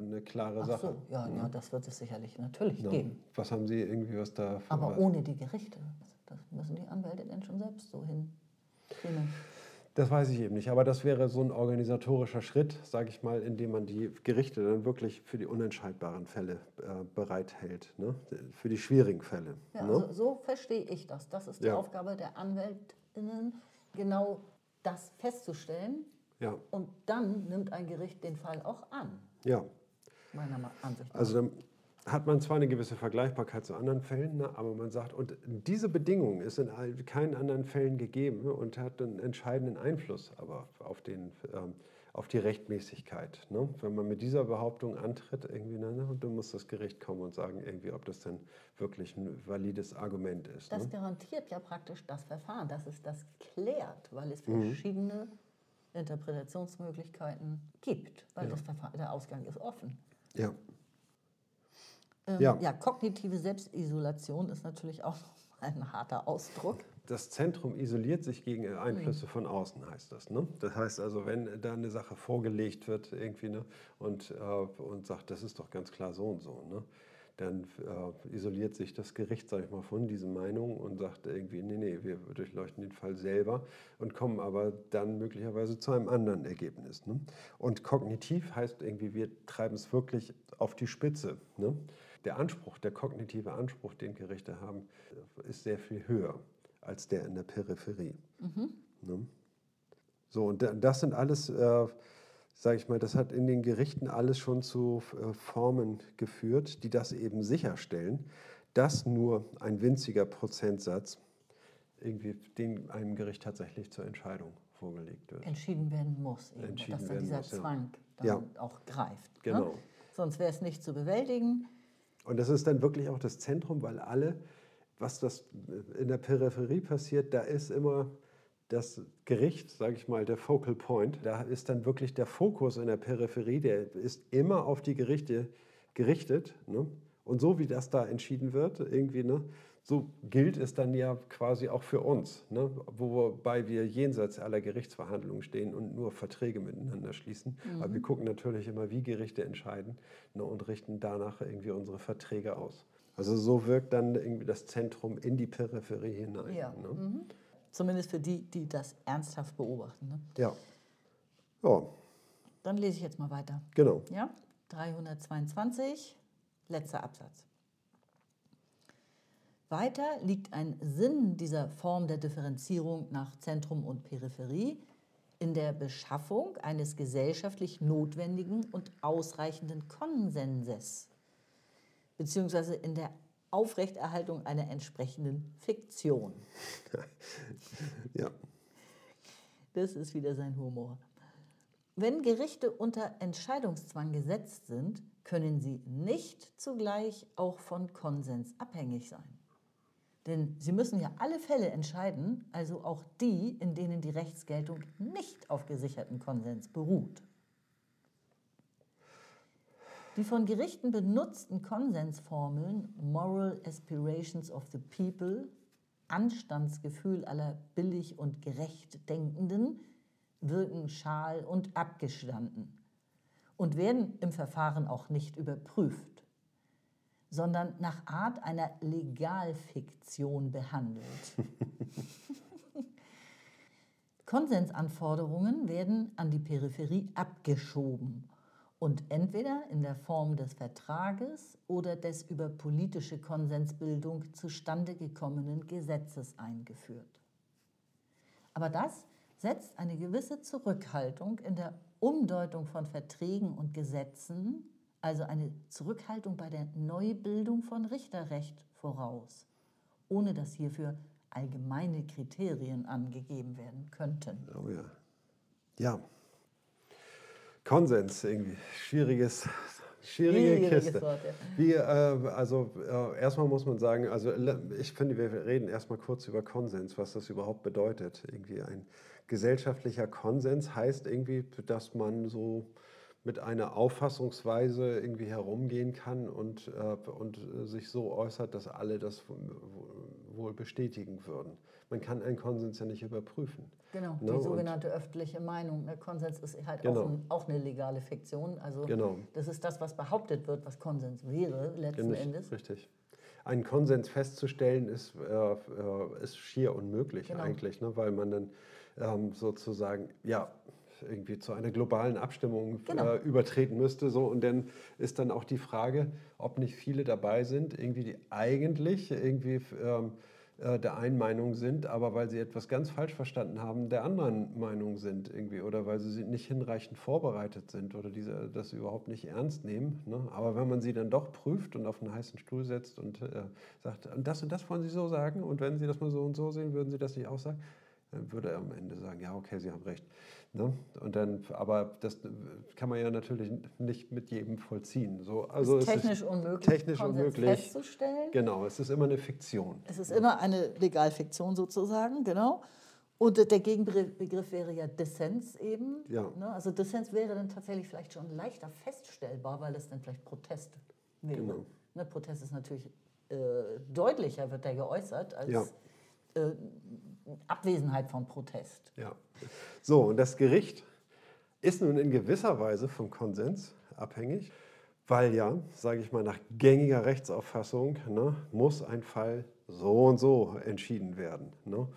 eine klare ach Sache. so, ja, ja, das wird es sicherlich natürlich Ja. geben. Was haben Sie irgendwie was da? Aber ohne die Gerichte. Das müssen die Anwälte dann schon selbst so hinkriegen. Das weiß ich eben nicht, aber das wäre so ein organisatorischer Schritt, sage ich mal, in dem man die Gerichte dann wirklich für die unentscheidbaren Fälle äh, bereithält, ne? für die schwierigen Fälle. Ja, ne? also so verstehe ich das. Das ist die Ja. Aufgabe der AnwältInnen, genau das festzustellen. Ja, Und dann nimmt ein Gericht den Fall auch an, ja. meiner Ansicht nach. Also dann hat man zwar eine gewisse Vergleichbarkeit zu anderen Fällen, ne, aber man sagt, und diese Bedingung ist in all- keinen anderen Fällen gegeben und hat einen entscheidenden Einfluss aber auf den, ähm, auf die Rechtmäßigkeit. Ne? Wenn man mit dieser Behauptung antritt, irgendwie, ne, dann muss das Gericht kommen und sagen, irgendwie, ob das denn wirklich ein valides Argument ist. Das ne? garantiert ja praktisch das Verfahren, dass es das klärt, weil es mhm. Interpretationsmöglichkeiten gibt, weil ja. das Verfahren, der Ausgang ist offen. Ja. Ähm, ja. ja, kognitive Selbstisolation ist natürlich auch ein harter Ausdruck. Das Zentrum isoliert sich gegen Einflüsse mhm. von außen, heißt das. Ne? Das heißt also, wenn da eine Sache vorgelegt wird irgendwie ne, und, äh, und sagt, das ist doch ganz klar so und so, ne? Dann äh, isoliert sich das Gericht, sage ich mal, von diesen Meinungen und sagt irgendwie, nee, nee, wir durchleuchten den Fall selber und kommen aber dann möglicherweise zu einem anderen Ergebnis. Ne? Und kognitiv heißt irgendwie, wir treiben es wirklich auf die Spitze. Ne? Der Anspruch, der kognitive Anspruch, den Gerichte haben, ist sehr viel höher als der in der Peripherie. Mhm. Ne? So, und das sind alles... Äh, sage ich mal, das hat in den Gerichten alles schon zu äh, Formen geführt, die das eben sicherstellen, dass nur ein winziger Prozentsatz irgendwie den einem Gericht tatsächlich zur Entscheidung vorgelegt wird. Entschieden werden muss, eben, Entschieden dass dann dieser muss, Zwang dann ja. auch greift. Ne? Genau. Ne? Sonst wäre es nicht zu bewältigen. Und das ist dann wirklich auch das Zentrum, weil alle, was das in der Peripherie passiert, da ist immer das Gericht, sage ich mal, der Focal Point, da ist dann wirklich der Fokus in der Peripherie, der ist immer auf die Gerichte gerichtet. Ne? Und so wie das da entschieden wird, irgendwie, ne, so gilt es dann ja quasi auch für uns, ne? wobei wir jenseits aller Gerichtsverhandlungen stehen und nur Verträge miteinander schließen. Mhm. Aber wir gucken natürlich immer, wie Gerichte entscheiden ne, und richten danach irgendwie unsere Verträge aus. Also so wirkt dann irgendwie das Zentrum in die Peripherie hinein. Ja. Ne? Mhm. Zumindest für die, die das ernsthaft beobachten. Ne? Ja. ja. Dann lese ich jetzt mal weiter. Genau. Ja? 322, letzter Absatz. Weiter liegt ein Sinn dieser Form der Differenzierung nach Zentrum und Peripherie in der Beschaffung eines gesellschaftlich notwendigen und ausreichenden Konsenses, beziehungsweise in der Aufrechterhaltung einer entsprechenden Fiktion. ja. Das ist wieder sein Humor. Wenn Gerichte unter Entscheidungszwang gesetzt sind, können sie nicht zugleich auch von Konsens abhängig sein. Denn sie müssen ja alle Fälle entscheiden, also auch die, in denen die Rechtsgeltung nicht auf gesicherten Konsens beruht. Die von Gerichten benutzten Konsensformeln Moral Aspirations of the People, Anstandsgefühl aller billig und gerecht Denkenden, wirken schal und abgestanden und werden im Verfahren auch nicht überprüft, sondern nach Art einer Legalfiktion behandelt. Konsensanforderungen werden an die Peripherie abgeschoben und entweder in der Form des Vertrages oder des über politische Konsensbildung zustande gekommenen Gesetzes eingeführt. Aber das setzt eine gewisse Zurückhaltung in der Umdeutung von Verträgen und Gesetzen, also eine Zurückhaltung bei der Neubildung von Richterrecht voraus, ohne dass hierfür allgemeine Kriterien angegeben werden könnten. Oh ja. Ja, Konsens irgendwie. Schwieriges, schwierige Schwieriges Kiste. Wort, ja. Wie, äh, also äh, erstmal muss man sagen, also ich finde, wir reden erstmal kurz über Konsens, was das überhaupt bedeutet. Irgendwie ein gesellschaftlicher Konsens heißt irgendwie, dass man so mit einer Auffassungsweise irgendwie herumgehen kann und, äh, und sich so äußert, dass alle das wohl bestätigen würden. Man kann einen Konsens ja nicht überprüfen. Genau, ne? die sogenannte öffentliche Meinung. Der Konsens ist halt genau. auch, ein, auch, eine legale Fiktion. Also genau. das ist das, was behauptet wird, was Konsens wäre letzten genau, Endes. Richtig. Einen Konsens festzustellen ist, äh, äh, ist schier unmöglich genau. eigentlich, ne? weil man dann ähm, sozusagen, ja, irgendwie zu einer globalen Abstimmung genau. äh, übertreten müsste. So. Und dann ist dann auch die Frage, ob nicht viele dabei sind, irgendwie die eigentlich irgendwie ähm, äh, der einen Meinung sind, aber weil sie etwas ganz falsch verstanden haben, der anderen Meinung sind irgendwie oder weil sie nicht hinreichend vorbereitet sind oder diese, das überhaupt nicht ernst nehmen. Ne? Aber wenn man sie dann doch prüft und auf einen heißen Stuhl setzt und äh, sagt, das und das wollen Sie so sagen und wenn Sie das mal so und so sehen, würden Sie das nicht auch sagen, Dann würde er am Ende sagen, ja, okay, Sie haben recht. Ne? Und dann, aber das kann man ja natürlich nicht mit jedem vollziehen. So, also ist technisch ist unmöglich, technisch unmöglich festzustellen. Genau, es ist immer eine Fiktion. Es ist immer eine Legalfiktion sozusagen, genau. Und der Gegenbegriff wäre ja Dissens eben. Ja. Ne? Also Dissens wäre dann tatsächlich vielleicht schon leichter feststellbar, weil es dann vielleicht Protest wäre. Genau. Ne? Protest ist natürlich äh, deutlicher, wird der geäußert, als ja. äh, Abwesenheit von Protest. Ja. So, und das Gericht ist nun in gewisser Weise vom Konsens abhängig, weil ja, sage ich mal, nach gängiger Rechtsauffassung ne, muss ein Fall so und so entschieden werden. Ne?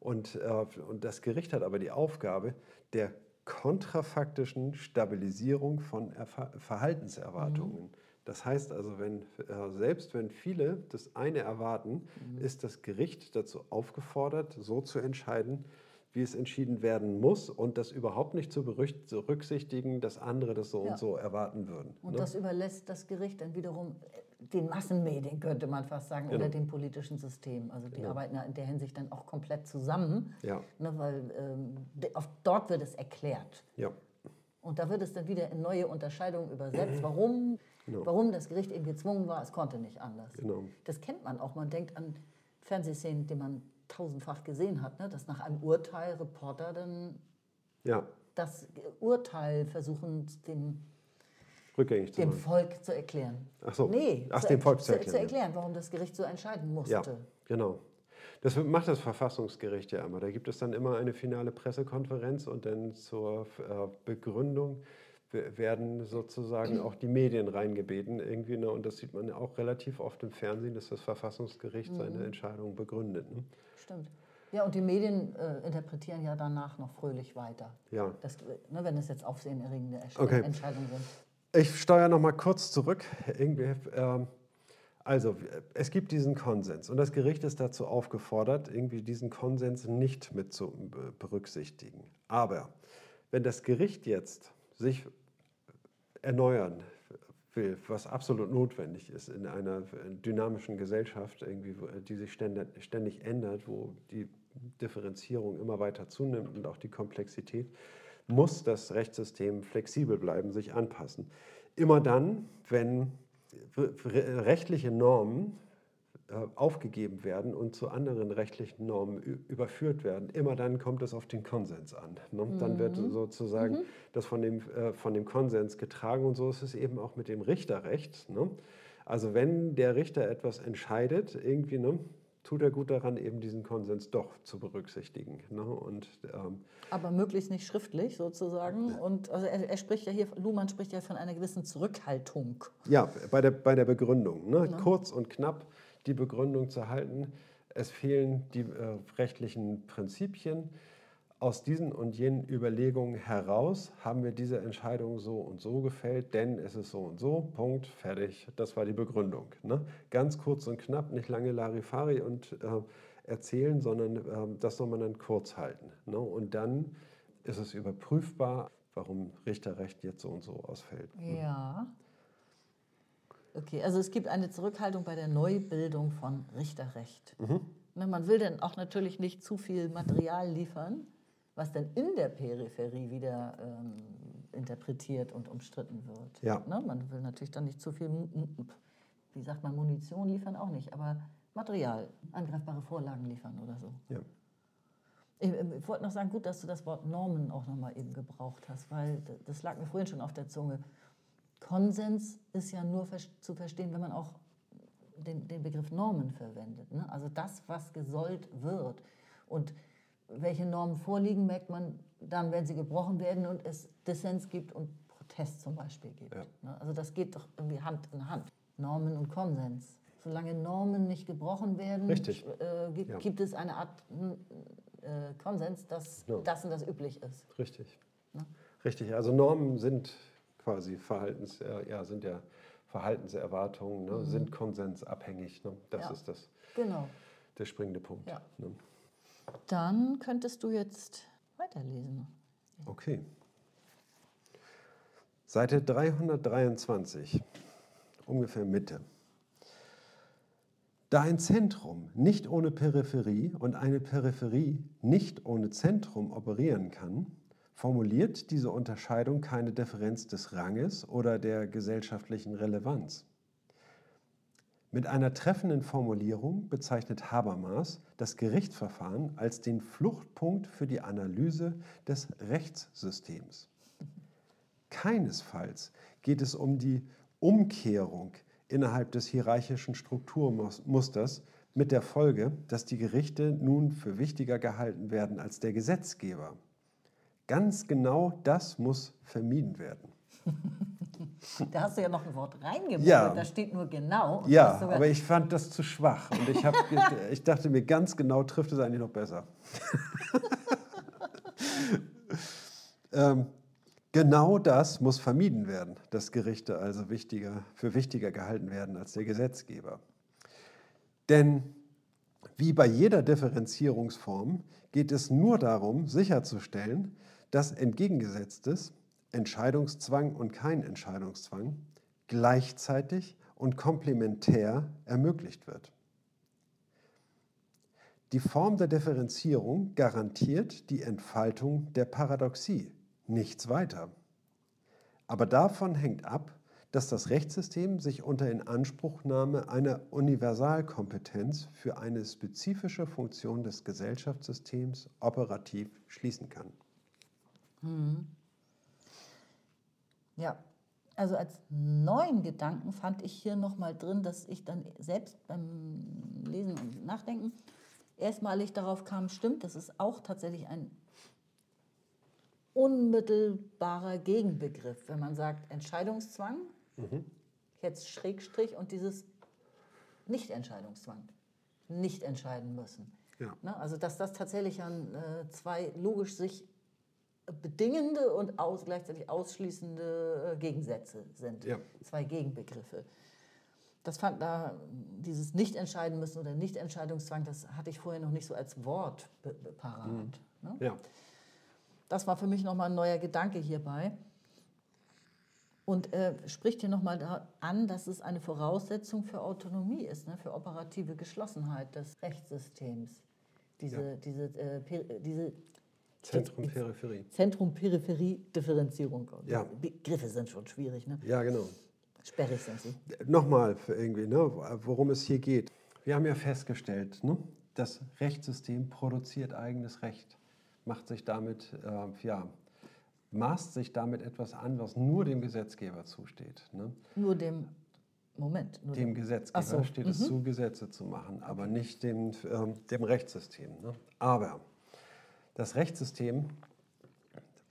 Und, äh, und das Gericht hat aber die Aufgabe der kontrafaktischen Stabilisierung von Erfa Verhaltenserwartungen. Mhm. Das heißt also, wenn, äh, selbst wenn viele das eine erwarten, mhm. ist das Gericht dazu aufgefordert, so zu entscheiden, wie es entschieden werden muss und das überhaupt nicht zu berücksichtigen, dass andere das so ja. und so erwarten würden. Und ne? das überlässt das Gericht dann wiederum äh, den Massenmedien, könnte man fast sagen, genau. oder dem politischen System. Also die genau. arbeiten in der Hinsicht dann auch komplett zusammen, ja. ne, weil ähm, auf, dort wird es erklärt. Ja. Und da wird es dann wieder in neue Unterscheidungen übersetzt. Warum Genau. Warum das Gericht eben gezwungen war, es konnte nicht anders. Genau. Das kennt man auch. Man denkt an Fernsehszenen, die man tausendfach gesehen hat, ne? dass nach einem Urteil Reporter dann ja. das Urteil versuchen, dem, Rückgängig dem Volk zu erklären. Ach so. Nee, Ach, zu, dem Volk zu erklären. Zu erklären, warum das Gericht so entscheiden musste. Ja, genau. Das macht das Verfassungsgericht ja immer. Da gibt es dann immer eine finale Pressekonferenz und dann zur äh, Begründung werden sozusagen auch die Medien reingebeten irgendwie. Ne? Und das sieht man auch relativ oft im Fernsehen, dass das Verfassungsgericht mhm. seine Entscheidung begründet. Ne? Stimmt. Ja, und die Medien äh, interpretieren ja danach noch fröhlich weiter. Ja. Das, ne, wenn es jetzt aufsehenerregende okay. Entscheidungen sind. Ich steuere noch mal kurz zurück. Irgendwie, äh, also, es gibt diesen Konsens und das Gericht ist dazu aufgefordert, irgendwie diesen Konsens nicht mit zu berücksichtigen. Aber wenn das Gericht jetzt sich erneuern will, was absolut notwendig ist in einer dynamischen Gesellschaft, irgendwie, die sich ständig, ändert, wo die Differenzierung immer weiter zunimmt und auch die Komplexität, muss das Rechtssystem flexibel bleiben, sich anpassen. Immer dann, wenn rechtliche Normen aufgegeben werden und zu anderen rechtlichen Normen überführt werden, immer dann kommt es auf den Konsens an. Ne? Dann wird mhm. sozusagen mhm. das von dem, äh, von dem Konsens getragen und so ist es eben auch mit dem Richterrecht. Ne? Also wenn der Richter etwas entscheidet, irgendwie, ne, tut er gut daran, eben diesen Konsens doch zu berücksichtigen. Ne? Und, ähm, Aber möglichst nicht schriftlich sozusagen. Und also er, er, spricht ja hier, Luhmann spricht ja von einer gewissen Zurückhaltung. Ja, bei der, bei der Begründung. Ne? Ja. Kurz und knapp die Begründung zu halten. Es fehlen die äh, rechtlichen Prinzipien. Aus diesen und jenen Überlegungen heraus haben wir diese Entscheidung so und so gefällt, denn es ist so und so, Punkt, fertig. Das war die Begründung. Ne? Ganz kurz und knapp, nicht lange Larifari und äh, erzählen, sondern äh, das soll man dann kurz halten. Ne? Und dann ist es überprüfbar, warum Richterrecht jetzt so und so ausfällt. Ja. Okay, also es gibt eine Zurückhaltung bei der Neubildung von Richterrecht. Mhm. Man will dann auch natürlich nicht zu viel Material liefern, was dann in der Peripherie wieder ähm, interpretiert und umstritten wird. Ja. Ne, man will natürlich dann nicht zu viel, wie sagt man, Munition liefern auch nicht, aber Material, angreifbare Vorlagen liefern oder so. Ja. Ich, ich wollte noch sagen, gut, dass du das Wort Normen auch noch mal eben gebraucht hast, weil das lag mir vorhin schon auf der Zunge. Konsens ist ja nur zu verstehen, wenn man auch den, den Begriff Normen verwendet. Ne? Also das, was gesollt wird. Und welche Normen vorliegen, merkt man dann, wenn sie gebrochen werden und es Dissens gibt und Protest zum Beispiel gibt. Ja. Ne? Also das geht doch irgendwie Hand in Hand. Normen und Konsens. Solange Normen nicht gebrochen werden, äh, gibt, ja. gibt, es eine Art äh, Konsens, dass ja. das und das üblich ist. Richtig. Ne? Richtig. Also Normen sind quasi Verhaltens, äh, ja, sind ja Verhaltenserwartungen, ne, mhm. sind konsensabhängig. Ne? Das ja. ist das, genau. der springende Punkt. Ja. Ne? Dann könntest du jetzt weiterlesen. Okay. Seite 323, ungefähr Mitte. Da ein Zentrum nicht ohne Peripherie und eine Peripherie nicht ohne Zentrum operieren kann, formuliert diese Unterscheidung keine Differenz des Ranges oder der gesellschaftlichen Relevanz. Mit einer treffenden Formulierung bezeichnet Habermas das Gerichtsverfahren als den Fluchtpunkt für die Analyse des Rechtssystems. Keinesfalls geht es um die Umkehrung innerhalb des hierarchischen Strukturmusters mit der Folge, dass die Gerichte nun für wichtiger gehalten werden als der Gesetzgeber. Ganz genau das muss vermieden werden. Da hast du ja noch ein Wort reingebracht. Ja. Da steht nur genau. Ja, aber ich fand das zu schwach und ich, hab, ich dachte mir, ganz genau trifft es eigentlich noch besser. ähm, genau das muss vermieden werden, dass Gerichte also wichtiger, für wichtiger gehalten werden als der Gesetzgeber. Denn wie bei jeder Differenzierungsform geht es nur darum, sicherzustellen, dass entgegengesetztes Entscheidungszwang und kein Entscheidungszwang gleichzeitig und komplementär ermöglicht wird. Die Form der Differenzierung garantiert die Entfaltung der Paradoxie, nichts weiter. Aber davon hängt ab, dass das Rechtssystem sich unter Inanspruchnahme einer Universalkompetenz für eine spezifische Funktion des Gesellschaftssystems operativ schließen kann. Ja, also als neuen Gedanken fand ich hier nochmal drin, dass ich dann selbst beim Lesen und Nachdenken erstmalig darauf kam, stimmt, das ist auch tatsächlich ein unmittelbarer Gegenbegriff, wenn man sagt Entscheidungszwang, jetzt Schrägstrich und dieses Nichtentscheidungszwang, nicht entscheiden müssen. Ja. Ne? Also dass das tatsächlich an äh, zwei logisch sich bedingende und aus, gleichzeitig ausschließende äh, Gegensätze sind. Ja. Zwei Gegenbegriffe. Das fand da, dieses Nicht-Entscheiden müssen oder Nicht-Entscheidungszwang, das hatte ich vorher noch nicht so als Wort parat. Ne? Ja, Das war für mich nochmal ein neuer Gedanke hierbei. Und äh, spricht hier nochmal da an, dass es eine Voraussetzung für Autonomie ist, ne? für operative Geschlossenheit des Rechtssystems. Diese, Ja. diese, äh, diese Zentrum, Peripherie. Zentrum-Peripherie-Differenzierung. Ja. Begriffe sind schon schwierig, ne? Ja, genau. sperrig sind sie. Nochmal für irgendwie, ne, worum es hier geht. Wir haben ja festgestellt, ne, das Rechtssystem produziert eigenes Recht, macht sich damit, äh, ja, maßt sich damit etwas an, was nur dem Gesetzgeber zusteht. Ne? Nur dem, Moment, nur Dem Gesetzgeber Ach so, steht es zu, Gesetze zu machen, aber nicht dem, ähm, dem Rechtssystem. Ne? Aber das Rechtssystem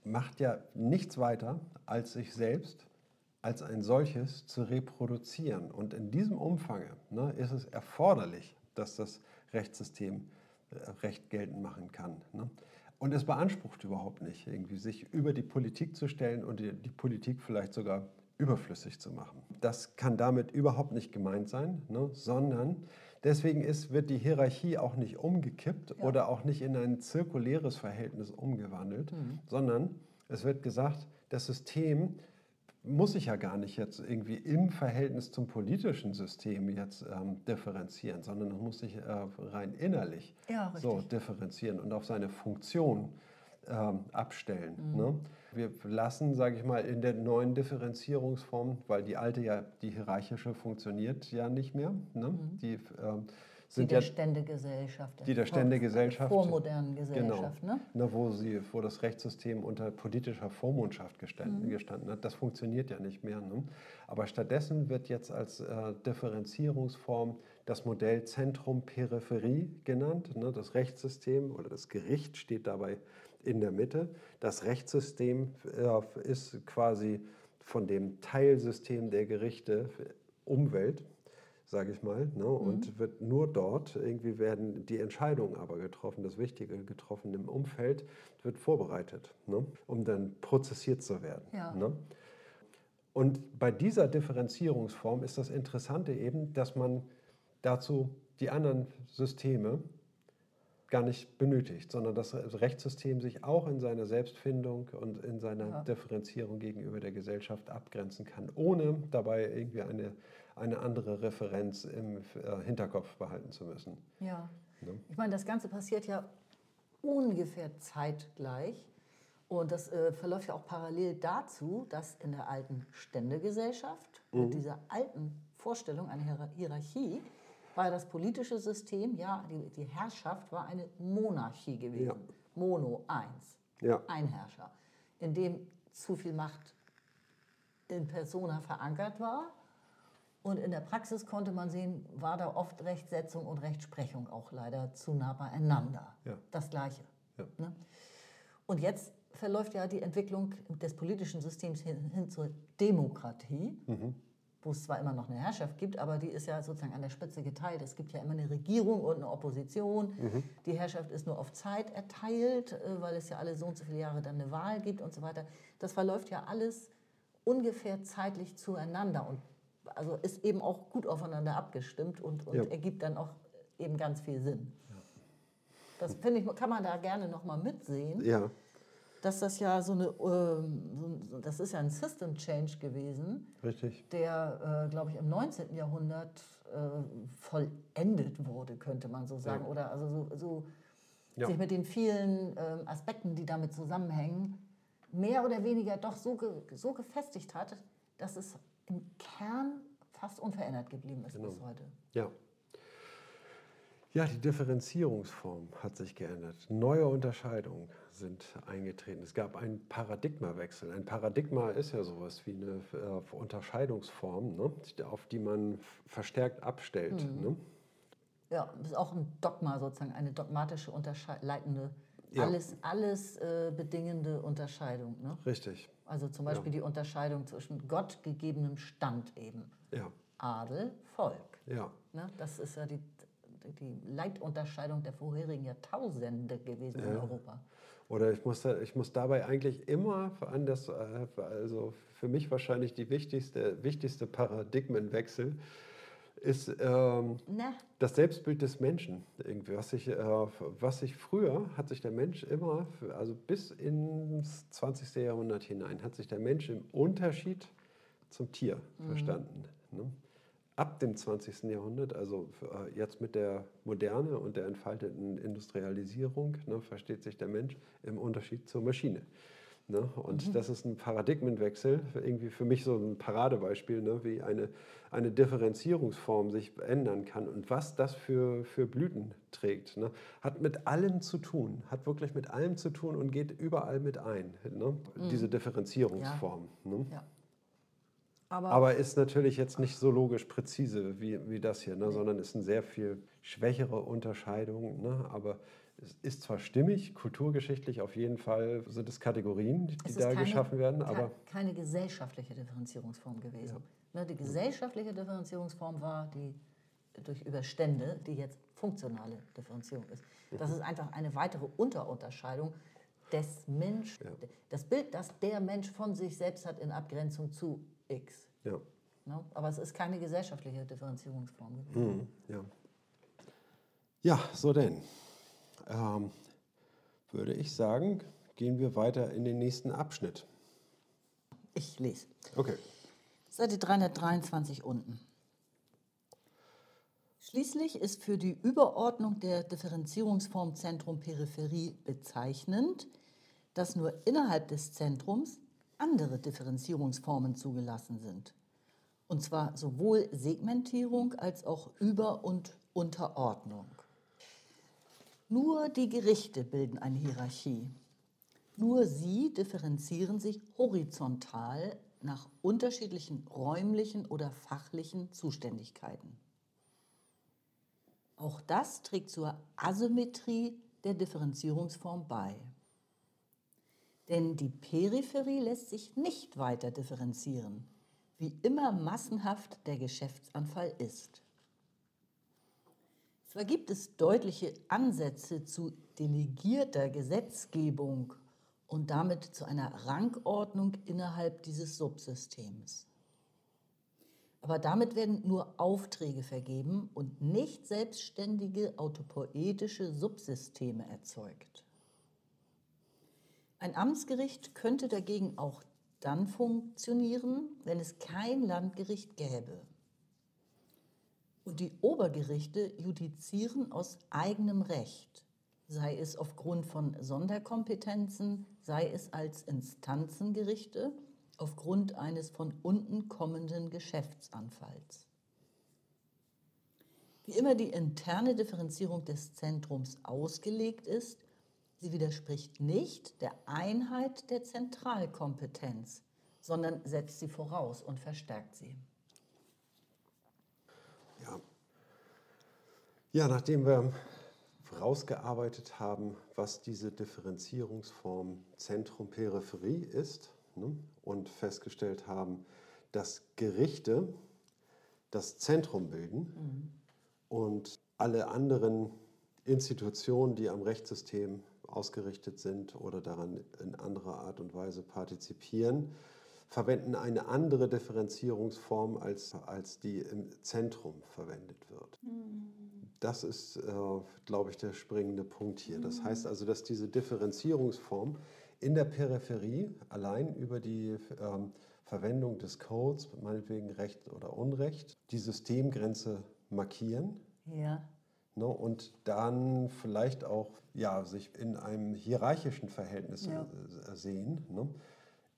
macht ja nichts weiter, als sich selbst als ein solches zu reproduzieren. Und in diesem Umfang ne, ist es erforderlich, dass das Rechtssystem äh, Recht geltend machen kann. Ne? Und es beansprucht überhaupt nicht, irgendwie sich über die Politik zu stellen und die, die Politik vielleicht sogar überflüssig zu machen. Das kann damit überhaupt nicht gemeint sein, ne, sondern deswegen ist, wird die Hierarchie auch nicht umgekippt Ja. oder auch nicht in ein zirkuläres Verhältnis umgewandelt, sondern es wird gesagt, das System muss sich ja gar nicht jetzt irgendwie im Verhältnis zum politischen System jetzt ähm, differenzieren, sondern es muss sich äh, rein innerlich Ja, so differenzieren und auf seine Funktion ähm, abstellen. Mhm. Ne? Wir lassen, sage ich mal, in der neuen Differenzierungsform, weil die alte ja, die hierarchische funktioniert ja nicht mehr. Ne? Die Mhm. die sind der ja Ständegesellschaft. Die der Ständegesellschaft. Vormodernen Genau, Gesellschaft. Ne? na, wo, sie, wo das Rechtssystem unter politischer Vormundschaft Mhm. gestanden, gestanden hat. Das funktioniert ja nicht mehr. Ne? Aber stattdessen wird jetzt als äh, Differenzierungsform das Modell Zentrum-Peripherie genannt. Ne? Das Rechtssystem oder das Gericht steht dabei in der Mitte. Das Rechtssystem äh, ist quasi von dem Teilsystem der Gerichte Umwelt sage ich mal, ne? und wird nur dort, irgendwie werden die Entscheidungen aber getroffen, das Wichtige getroffen im Umfeld, wird vorbereitet, ne? um dann prozessiert zu werden. Ja. Ne? Und bei dieser Differenzierungsform ist das Interessante eben, dass man dazu die anderen Systeme gar nicht benötigt, sondern das Rechtssystem sich auch in seiner Selbstfindung und in seiner Ja. Differenzierung gegenüber der Gesellschaft abgrenzen kann, ohne dabei irgendwie eine eine andere Referenz im äh, Hinterkopf behalten zu müssen. Ja. Ne? Ich meine, das Ganze passiert ja ungefähr zeitgleich. Und das äh, verläuft ja auch parallel dazu, dass in der alten Ständegesellschaft, Mhm. mit dieser alten Vorstellung einer Hier- Hierarchie, war das politische System, ja, die, die Herrschaft war eine Monarchie gewesen. Ja. Mono, eins. Ja. Ein Herrscher, in dem zu viel Macht in persona verankert war. Und in der Praxis konnte man sehen, war da oft Rechtsetzung und Rechtsprechung auch leider zu nah beieinander. Ja. Das Gleiche. Ja. Ne? Und jetzt verläuft ja die Entwicklung des politischen Systems hin, hin zur Demokratie, wo es zwar immer noch eine Herrschaft gibt, aber die ist ja sozusagen an der Spitze geteilt. Es gibt ja immer eine Regierung und eine Opposition. Die Herrschaft ist nur auf Zeit erteilt, äh, weil es ja alle so und so viele Jahre dann eine Wahl gibt und so weiter. Das verläuft ja alles ungefähr zeitlich zueinander und also ist eben auch gut aufeinander abgestimmt und, und Ja. ergibt dann auch eben ganz viel Sinn. Das finde ich, kann man da gerne noch mal mitsehen Ja, dass das ja so eine, ähm, das ist ja ein System Change gewesen, richtig. der, äh, glaube ich, im 19. Jahrhundert äh, vollendet wurde, könnte man so sagen. Ja. Oder also so, so Ja. sich mit den vielen ähm, Aspekten, die damit zusammenhängen, mehr oder weniger doch so, ge so gefestigt hat, dass es im Kern fast unverändert geblieben ist bis heute. Ja. Ja, die Differenzierungsform hat sich geändert. Neue Unterscheidungen sind eingetreten. Es gab einen Paradigmawechsel. Ein Paradigma ist ja sowas wie eine äh, Unterscheidungsform, ne, auf die man verstärkt abstellt. Ne? Ja, das ist auch ein Dogma sozusagen, eine dogmatische, leitende, Ja. alles, alles äh, bedingende Unterscheidung. Ne? Richtig. Also zum Beispiel die Unterscheidung zwischen gottgegebenem Stand eben. Ja, Adel, Volk. ja, Ne? Das ist ja die, die Leitunterscheidung der vorherigen Jahrtausende gewesen in Europa. Oder ich muss, ich muss dabei eigentlich immer an das, äh, also für mich wahrscheinlich die wichtigste, wichtigste Paradigmenwechsel ist ähm, das Selbstbild des Menschen. Irgendwie, was sich, äh, was sich früher hat sich der Mensch immer, also bis ins 20. Jahrhundert hinein, hat sich der Mensch im Unterschied zum Tier verstanden. Ne? Ab dem 20. Jahrhundert, also äh, jetzt mit der Moderne und der entfalteten Industrialisierung, ne, versteht sich der Mensch im Unterschied zur Maschine. Ne? Und das ist ein Paradigmenwechsel, irgendwie für mich so ein Paradebeispiel, ne? wie eine, eine Differenzierungsform sich ändern kann und was das für, für Blüten trägt. Ne? Hat mit allem zu tun, hat wirklich mit allem zu tun und geht überall mit ein, ne? diese Differenzierungsform. Ne? ja. Aber, Aber ist natürlich jetzt nicht so logisch präzise wie, wie das hier, ne? sondern ist eine sehr viel schwächere Unterscheidung. Ne? Aber es ist zwar stimmig, kulturgeschichtlich auf jeden Fall sind es Kategorien, die es ist da keine- geschaffen werden, aber keine gesellschaftliche Differenzierungsform gewesen. Ne, die gesellschaftliche Differenzierungsform war die durch Überstände, die jetzt funktionale Differenzierung ist. Das ist einfach eine weitere Unterunterscheidung des Menschen. Das Bild, das der Mensch von sich selbst hat in Abgrenzung zu X. ja. Ne? Aber es ist keine gesellschaftliche Differenzierungsform. Mhm, ja. Ja, so denn. Ähm, würde ich sagen, gehen wir weiter in den nächsten Abschnitt. Ich lese. Okay. Seite 323 unten. Schließlich ist für die Überordnung der Differenzierungsform Zentrum-Peripherie bezeichnend, dass nur innerhalb des Zentrums andere Differenzierungsformen zugelassen sind. Und zwar sowohl Segmentierung als auch Über- und Unterordnung. Nur die Gerichte bilden eine Hierarchie. Nur sie differenzieren sich horizontal nach unterschiedlichen räumlichen oder fachlichen Zuständigkeiten. Auch das trägt zur Asymmetrie der Differenzierungsform bei. Denn die Peripherie lässt sich nicht weiter differenzieren, wie immer massenhaft der Geschäftsanfall ist. Zwar gibt es deutliche Ansätze zu delegierter Gesetzgebung und damit zu einer Rangordnung innerhalb dieses Subsystems. Aber damit werden nur Aufträge vergeben und nicht selbstständige autopoetische Subsysteme erzeugt. Ein Amtsgericht könnte dagegen auch dann funktionieren, wenn es kein Landgericht gäbe. Und die Obergerichte judizieren aus eigenem Recht, sei es aufgrund von Sonderkompetenzen, sei es als Instanzengerichte aufgrund eines von unten kommenden Geschäftsanfalls. Wie immer die interne Differenzierung des Zentrums ausgelegt ist, sie widerspricht nicht der Einheit der Zentralkompetenz, sondern setzt sie voraus und verstärkt sie. Ja. ja, nachdem wir rausgearbeitet haben, was diese Differenzierungsform Zentrum-Peripherie ist ne, und festgestellt haben, dass Gerichte das Zentrum bilden mhm. und alle anderen Institutionen, die am Rechtssystem ausgerichtet sind oder daran in anderer Art und Weise partizipieren, verwenden eine andere Differenzierungsform, als, als die im Zentrum verwendet wird. Das ist, äh, glaube ich, der springende Punkt hier. Das heißt also, dass diese Differenzierungsform in der Peripherie allein über die ähm, Verwendung des Codes, meinetwegen Recht oder Unrecht, die Systemgrenze markieren. Ja. Ne, und dann vielleicht auch ja, sich in einem hierarchischen Verhältnis ja. Äh, sehen. Ne?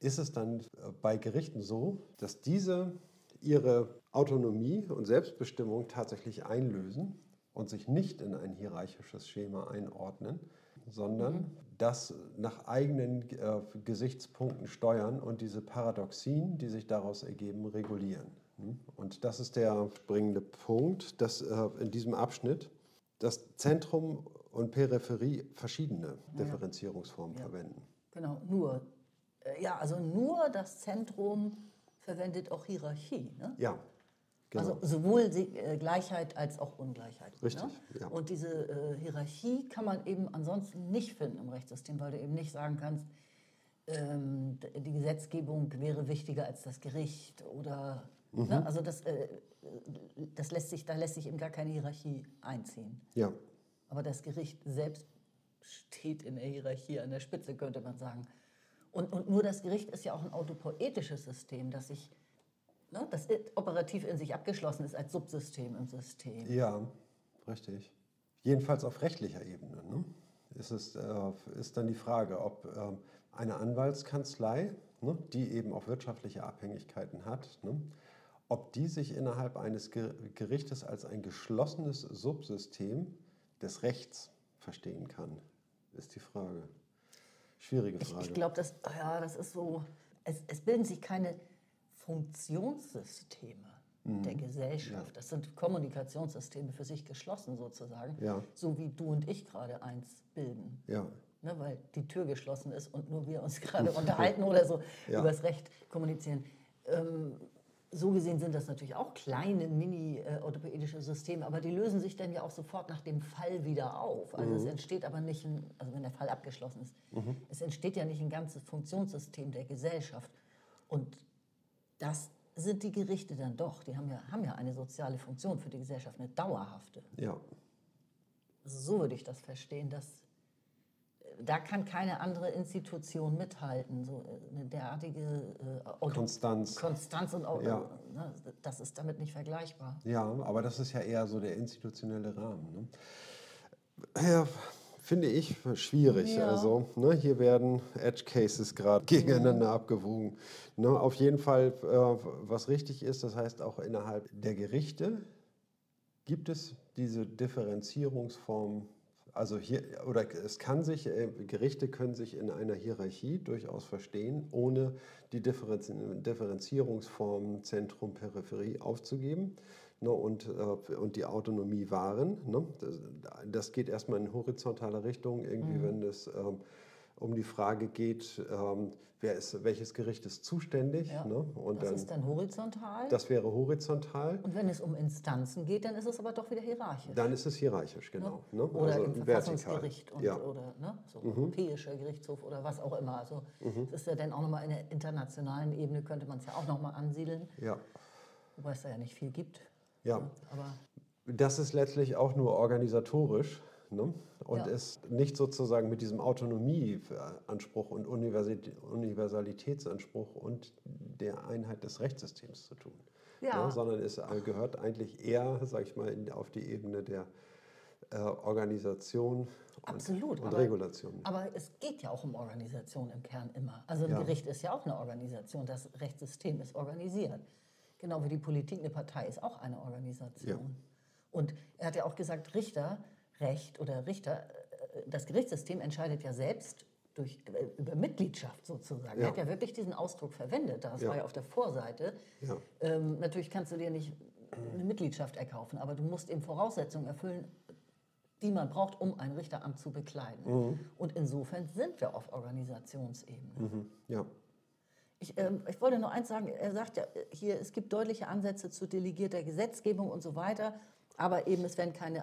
ist es dann bei Gerichten so, dass diese ihre Autonomie und Selbstbestimmung tatsächlich einlösen und sich nicht in ein hierarchisches Schema einordnen, sondern mhm. das nach eigenen äh, Gesichtspunkten steuern und diese Paradoxien, die sich daraus ergeben, regulieren. Hm? Und das ist der springende Punkt, dass äh, in diesem Abschnitt das Zentrum und Peripherie verschiedene. Differenzierungsformen ja. verwenden. Genau, nur äh, ja, also nur das Zentrum verwendet auch Hierarchie. Ne? Ja. Genau. Also sowohl äh, Gleichheit als auch Ungleichheit. Ne? Richtig. Ne? Ja. Und diese äh, Hierarchie kann man eben ansonsten nicht finden im Rechtssystem, weil du eben nicht sagen kannst, ähm, die Gesetzgebung wäre wichtiger als das Gericht oder mhm. ne? also das, äh, das lässt sich, da lässt sich eben gar keine Hierarchie einziehen. Ja. Aber das Gericht selbst steht in der Hierarchie an der Spitze, könnte man sagen. Und, und nur das Gericht ist ja auch ein autopoetisches System, das sich ne, das operativ in sich abgeschlossen ist als Subsystem im System. Ja, richtig. Jedenfalls auf rechtlicher Ebene. Ne? Ist, es, äh, ist dann die Frage, ob äh, eine Anwaltskanzlei, ne, die eben auch wirtschaftliche Abhängigkeiten hat, ne, ob die sich innerhalb eines Gerichtes als ein geschlossenes Subsystem des Rechts verstehen kann, ist die Frage. Schwierige Frage. Ich, ich glaube, das, ja, das ist so, es, es bilden sich keine Funktionssysteme mhm. der Gesellschaft. Ja. Das sind Kommunikationssysteme für sich geschlossen sozusagen, ja. so wie du und ich gerade eins bilden. Ja. Ne, weil die Tür geschlossen ist und nur wir uns gerade unterhalten oder so ja. übers Recht kommunizieren. Ähm, so gesehen sind das natürlich auch kleine mini-orthopädische Systeme, aber die lösen sich dann ja auch sofort nach dem Fall wieder auf. Also mhm. es entsteht aber nicht, ein, also wenn der Fall abgeschlossen ist, mhm. es entsteht ja nicht ein ganzes Funktionssystem der Gesellschaft. Und das sind die Gerichte dann doch. Die haben ja, haben ja eine soziale Funktion für die Gesellschaft, eine dauerhafte. Ja. Also so würde ich das verstehen, dass da kann keine andere Institution mithalten. So äh, eine derartige äh, Konstanz. Konstanz und auch, ja. ne, das ist damit nicht vergleichbar. Ja, aber das ist ja eher so der institutionelle Rahmen. Ne? Ja, finde ich schwierig. Ja. Also ne, hier werden Edge Cases gerade gegeneinander ja. abgewogen. Ne, auf jeden Fall, äh, was richtig ist, das heißt auch innerhalb der Gerichte gibt es diese Differenzierungsform also hier, oder es kann sich, äh, Gerichte können sich in einer Hierarchie durchaus verstehen, ohne die Differenzierungsform Zentrum, Peripherie aufzugeben ne, und, äh, und die Autonomie wahren. Ne. Das, das, geht erstmal in horizontaler Richtung, irgendwie, mhm. wenn das ähm, um die Frage geht, ähm, wer ist, welches Gericht ist zuständig. Ja. Ne? Und das dann, ist dann horizontal. Das wäre horizontal. Und wenn es um Instanzen geht, dann ist es aber doch wieder hierarchisch. Dann ist es hierarchisch, genau. Ne? Ne? Oder also im Verfassungsgericht und, ja. oder ne? so mhm. Europäischer Gerichtshof oder was auch immer. Also mhm. das ist ja dann auch nochmal in der internationalen Ebene, könnte man es ja auch nochmal ansiedeln. Ja. Wobei es da ja nicht viel gibt. Ja. Aber das ist letztlich auch nur organisatorisch Ne? Und ja. ist nicht sozusagen mit diesem Autonomieanspruch und Universalitätsanspruch und der Einheit des Rechtssystems zu tun. Ja. ne, sondern es gehört eigentlich eher, sag ich mal, auf die Ebene der äh, Organisation und, Absolut, und aber- Regulation. Aber es geht ja auch um Organisation im Kern immer. Also ein Ja. Gericht ist ja auch eine Organisation. Das Rechtssystem ist organisiert. Genau wie die Politik eine Partei ist auch eine Organisation. Ja. Und er hat ja auch gesagt, Richterrecht oder Richter, äh, das Gerichtssystem entscheidet ja selbst durch, äh, über Mitgliedschaft sozusagen. Er Ja. hat ja wirklich diesen Ausdruck verwendet. Das Ja. war ja auf der Vorseite. Ja. Ähm, natürlich kannst du dir nicht eine Mitgliedschaft erkaufen, aber du musst eben Voraussetzungen erfüllen, die man braucht, um ein Richteramt zu bekleiden. Und insofern sind wir auf Organisationsebene. Mhm. Ja, Ich, ähm, ich wollte noch eins sagen, er sagt ja äh, hier, es gibt deutliche Ansätze zu delegierter Gesetzgebung und so weiter, aber eben es werden keine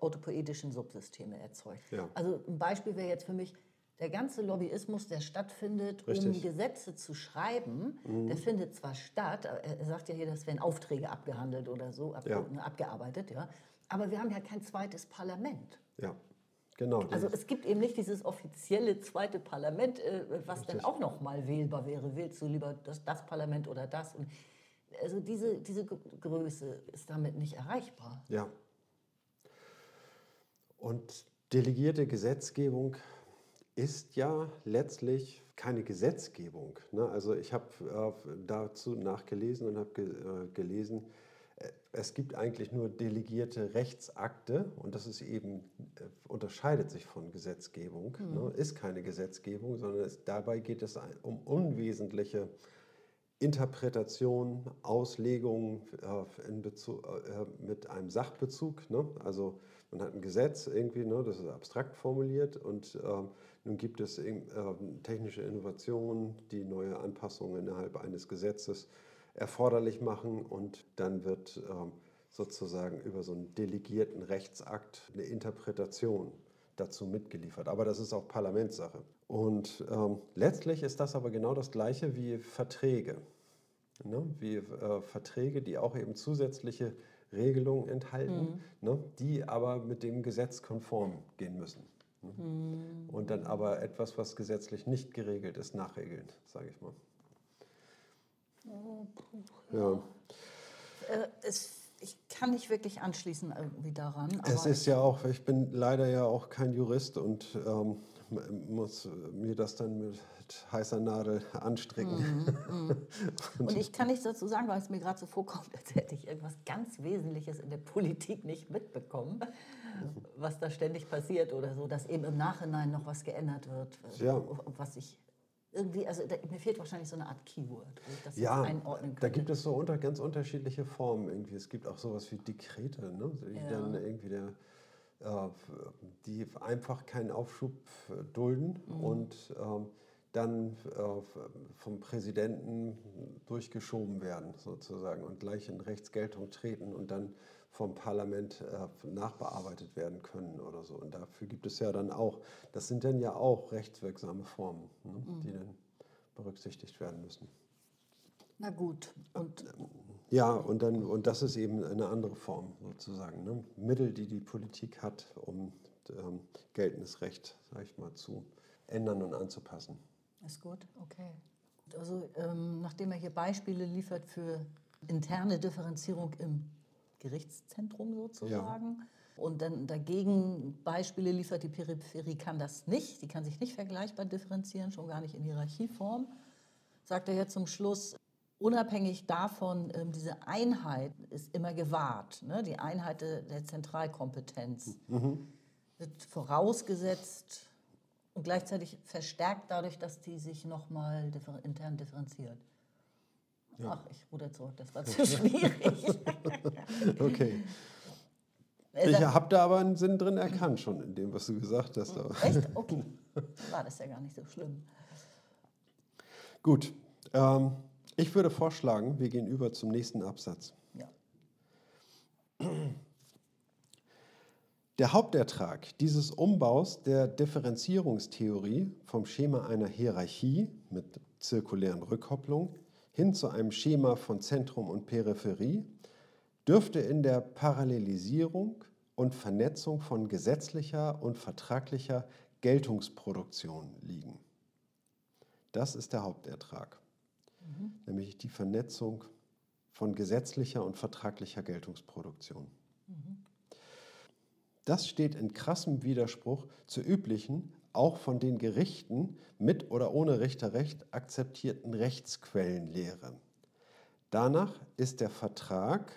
autopoetischen Subsysteme erzeugt. Ja. Also ein Beispiel wäre jetzt für mich, der ganze Lobbyismus, der stattfindet, um Richtig. Gesetze zu schreiben, der findet zwar statt, er sagt ja hier, das werden Aufträge abgehandelt oder so, ab, Ja. abgearbeitet, ja. Aber wir haben ja kein zweites Parlament. ja, genau. Also es gibt eben nicht dieses offizielle zweite Parlament, äh, was dann auch noch mal wählbar wäre. Wählst du lieber das, das Parlament oder das? Und also diese, diese Gr- Größe ist damit nicht erreichbar. Ja. Und delegierte Gesetzgebung ist ja letztlich keine Gesetzgebung. Ne? Also ich habe äh, dazu nachgelesen und habe ge äh, gelesen, äh, es gibt eigentlich nur delegierte Rechtsakte und das ist eben, äh, unterscheidet sich von Gesetzgebung, ne? ist keine Gesetzgebung, sondern es, dabei geht es um unwesentliche Interpretation, Auslegung äh, Bezug, äh, mit einem Sachbezug. Ne? Also man hat ein Gesetz irgendwie, ne? das ist abstrakt formuliert und ähm, nun gibt es ähm, technische Innovationen, die neue Anpassungen innerhalb eines Gesetzes erforderlich machen und dann wird ähm, sozusagen über so einen delegierten Rechtsakt eine Interpretation dazu mitgeliefert. Aber das ist auch Parlamentssache. Und ähm, letztlich ist das aber genau das Gleiche wie Verträge. Ne? Wie äh, Verträge, die auch eben zusätzliche Regelungen enthalten, ne? die aber mit dem Gesetz konform gehen müssen. Ne? Und dann aber etwas, was gesetzlich nicht geregelt ist, nachregeln, sage ich mal. Ja. Äh, es, ich kann nicht wirklich anschließen irgendwie daran. Es ist ja auch, ich bin leider ja auch kein Jurist und ähm, muss mir das dann mit heißer Nadel anstricken. Und ich kann nichts dazu sagen, weil es mir gerade so vorkommt, als hätte ich irgendwas ganz Wesentliches in der Politik nicht mitbekommen, was da ständig passiert oder so, dass eben im Nachhinein noch was geändert wird, Ja. was ich irgendwie, also da, mir fehlt wahrscheinlich so eine Art Keyword, wo ich das Ja, einordnen da könnte. gibt es so unter, ganz unterschiedliche Formen irgendwie. Es gibt auch sowas wie Dekrete, ne? die Ja. dann irgendwie der, äh, die einfach keinen Aufschub äh, dulden Mhm. und ähm, dann äh, vom Präsidenten durchgeschoben werden sozusagen und gleich in Rechtsgeltung treten und dann vom Parlament äh, nachbearbeitet werden können oder so. Und dafür gibt es ja dann auch, das sind dann ja auch rechtswirksame Formen, ne? Mhm. die dann berücksichtigt werden müssen. Na gut, und Ja, und, dann, und das ist eben eine andere Form sozusagen. Ne? Mittel, die die Politik hat, um ähm, geltendes Recht, sag ich mal, zu ändern und anzupassen. ist gut, okay. Also ähm, nachdem er hier Beispiele liefert für interne Differenzierung im Gerichtszentrum sozusagen. Und dann dagegen Beispiele liefert, die Peripherie kann das nicht, die kann sich nicht vergleichbar differenzieren, schon gar nicht in Hierarchieform, sagt er jetzt zum Schluss, unabhängig davon, ähm, diese Einheit ist immer gewahrt, ne? die Einheit der Zentralkompetenz wird vorausgesetzt und gleichzeitig verstärkt dadurch, dass die sich nochmal differ intern differenziert. Ach, ich ruder zurück, das war zu schwierig. Okay. Ich habe da aber einen Sinn drin erkannt schon in dem, was du gesagt hast. Echt? Okay. War das ja gar nicht so schlimm. Gut, ähm, ich würde vorschlagen, wir gehen über zum nächsten Absatz. Ja. Der Hauptertrag dieses Umbaus der Differenzierungstheorie vom Schema einer Hierarchie mit zirkulären Rückkopplung hin zu einem Schema von Zentrum und Peripherie dürfte in der Parallelisierung und Vernetzung von gesetzlicher und vertraglicher Geltungsproduktion liegen. Das ist der Hauptertrag, nämlich die Vernetzung von gesetzlicher und vertraglicher Geltungsproduktion. Das steht in krassem Widerspruch zur üblichen, auch von den Gerichten mit oder ohne Richterrecht akzeptierten Rechtsquellenlehre. Danach ist der Vertrag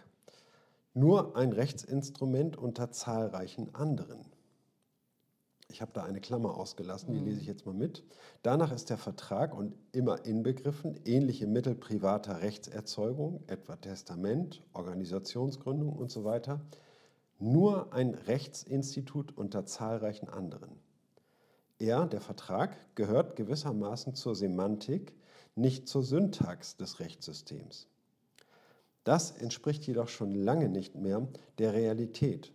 nur ein Rechtsinstrument unter zahlreichen anderen. Ich habe da eine Klammer ausgelassen, die lese ich jetzt mal mit. Danach ist der Vertrag und immer inbegriffen ähnliche Mittel privater Rechtserzeugung, etwa Testament, Organisationsgründung und so weiter, nur ein Rechtsinstitut unter zahlreichen anderen. Er, der Vertrag, gehört gewissermaßen zur Semantik, nicht zur Syntax des Rechtssystems. Das entspricht jedoch schon lange nicht mehr der Realität.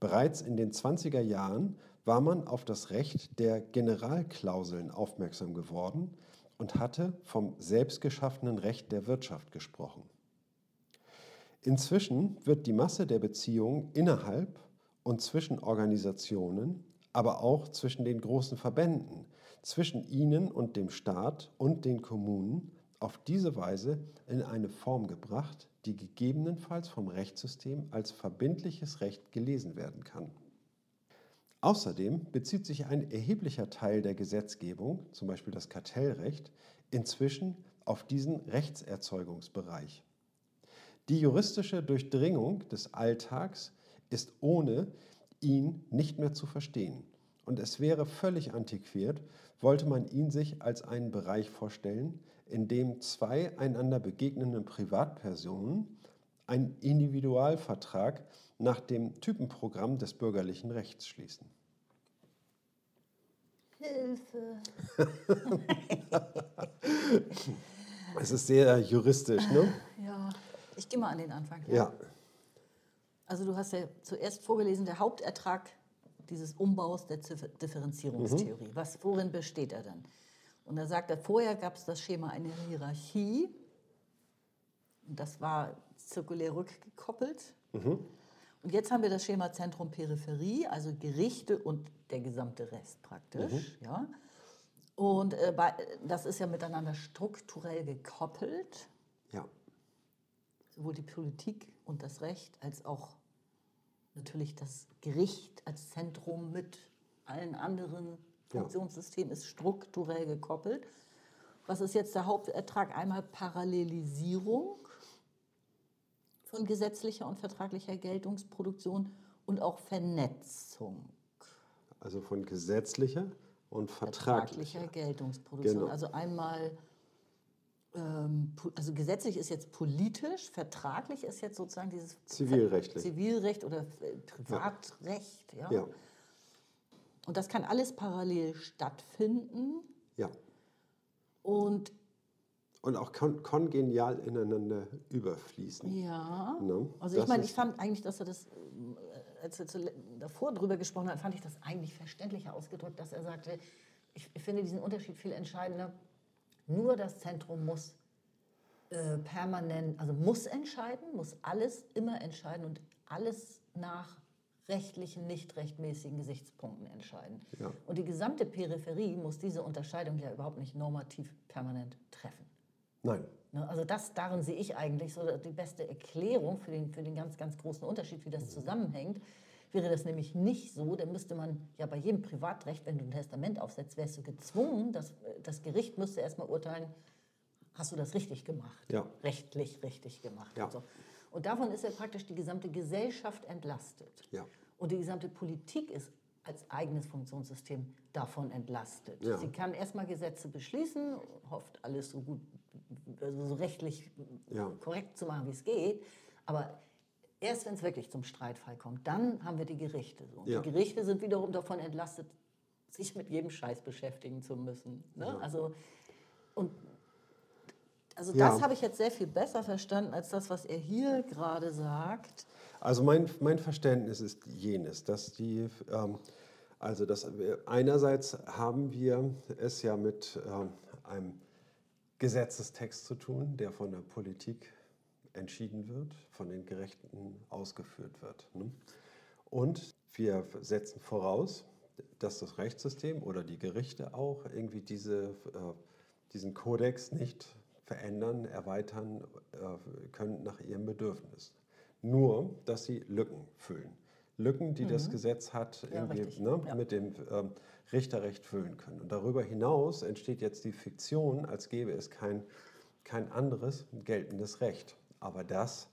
Bereits in den 20er Jahren war man auf das Recht der Generalklauseln aufmerksam geworden und hatte vom selbstgeschaffenen Recht der Wirtschaft gesprochen. Inzwischen wird die Masse der Beziehungen innerhalb und zwischen Organisationen, aber auch zwischen den großen Verbänden, zwischen ihnen und dem Staat und den Kommunen auf diese Weise in eine Form gebracht, die gegebenenfalls vom Rechtssystem als verbindliches Recht gelesen werden kann. Außerdem bezieht sich ein erheblicher Teil der Gesetzgebung, zum Beispiel das Kartellrecht, inzwischen auf diesen Rechtserzeugungsbereich. Die juristische Durchdringung des Alltags ist ohne ihn nicht mehr zu verstehen. Und es wäre völlig antiquiert, wollte man ihn sich als einen Bereich vorstellen, in dem zwei einander begegnenden Privatpersonen einen Individualvertrag nach dem Typenprogramm des bürgerlichen Rechts schließen. Hilfe. Es ist sehr juristisch, ne? Ja, ich gehe mal an den Anfang. Ja. Also du hast ja zuerst vorgelesen, der Hauptertrag dieses Umbaus der Differenzierungstheorie. Was, worin besteht er dann? Und da sagt er, vorher gab es das Schema einer Hierarchie. Und das war zirkulär rückgekoppelt. Und jetzt haben wir das Schema Zentrum-Peripherie, also Gerichte und der gesamte Rest praktisch. Ja? Und äh, bei, das ist ja miteinander strukturell gekoppelt Ja. sowohl die Politik und das Recht als auch natürlich das Gericht als Zentrum mit allen anderen. Funktionssystemen ist strukturell gekoppelt. Was ist jetzt der Hauptertrag? Einmal Parallelisierung von gesetzlicher und vertraglicher Geltungsproduktion und auch Vernetzung Also von gesetzlicher und vertraglicher. vertraglicher Geltungsproduktion. Genau. Also einmal, also gesetzlich ist jetzt politisch, vertraglich ist jetzt sozusagen dieses Zivilrechtlich. Zivilrecht oder äh, Privatrecht. Ja. Ja, Und das kann alles parallel stattfinden. ja. Und Und auch kon kongenial ineinander überfließen. ja, Ne? also ich Das meine, ist- ich fand eigentlich, dass er das, ähm, als er zule- davor drüber gesprochen hat, fand ich das eigentlich verständlicher ausgedrückt, dass er sagte, ich, ich finde diesen Unterschied viel entscheidender. Nur das Zentrum muss äh, permanent, also muss entscheiden, muss alles immer entscheiden und alles nach rechtlichen, nicht rechtmäßigen Gesichtspunkten entscheiden. Ja. Und die gesamte Peripherie muss diese Unterscheidung ja überhaupt nicht normativ permanent treffen. Nein. Ne, Also das, darin sehe ich eigentlich so die beste Erklärung für den, für den ganz, ganz großen Unterschied, wie das zusammenhängt. Wäre das nämlich nicht so, dann müsste man ja bei jedem Privatrecht, wenn du ein Testament aufsetzt, wärst du gezwungen, das, das Gericht müsste erstmal urteilen, hast du das richtig gemacht? Ja. Rechtlich richtig gemacht. Ja. Und, so. und davon ist ja praktisch die gesamte Gesellschaft entlastet. Ja. Und die gesamte Politik ist als eigenes Funktionssystem davon entlastet. Ja. Sie kann erstmal Gesetze beschließen, hofft alles so gut, also so rechtlich Ja. korrekt zu machen, wie es geht. Aber erst wenn es wirklich zum Streitfall kommt, dann haben wir die Gerichte. So. Ja. Die Gerichte sind wiederum davon entlastet, sich mit jedem Scheiß beschäftigen zu müssen. Ne? Also, und also Ja. das habe ich jetzt sehr viel besser verstanden als das, was er hier gerade sagt. Also mein, mein Verständnis ist jenes, dass die, ähm, also dass wir, einerseits haben wir es ja mit ähm, einem Gesetzestext zu tun, der von der Politik entschieden wird, von den Gerechten ausgeführt wird. Ne? Und wir setzen voraus, dass das Rechtssystem oder die Gerichte auch irgendwie diese, äh, diesen Kodex nicht verändern, erweitern äh, können nach ihrem Bedürfnis. Nur, dass sie Lücken füllen. Lücken, die mhm. das Gesetz hat, ja, ne, ja. mit dem ähm, Richterrecht füllen können. Und darüber hinaus entsteht jetzt die Fiktion, als gäbe es kein, kein anderes geltendes Recht. Aber das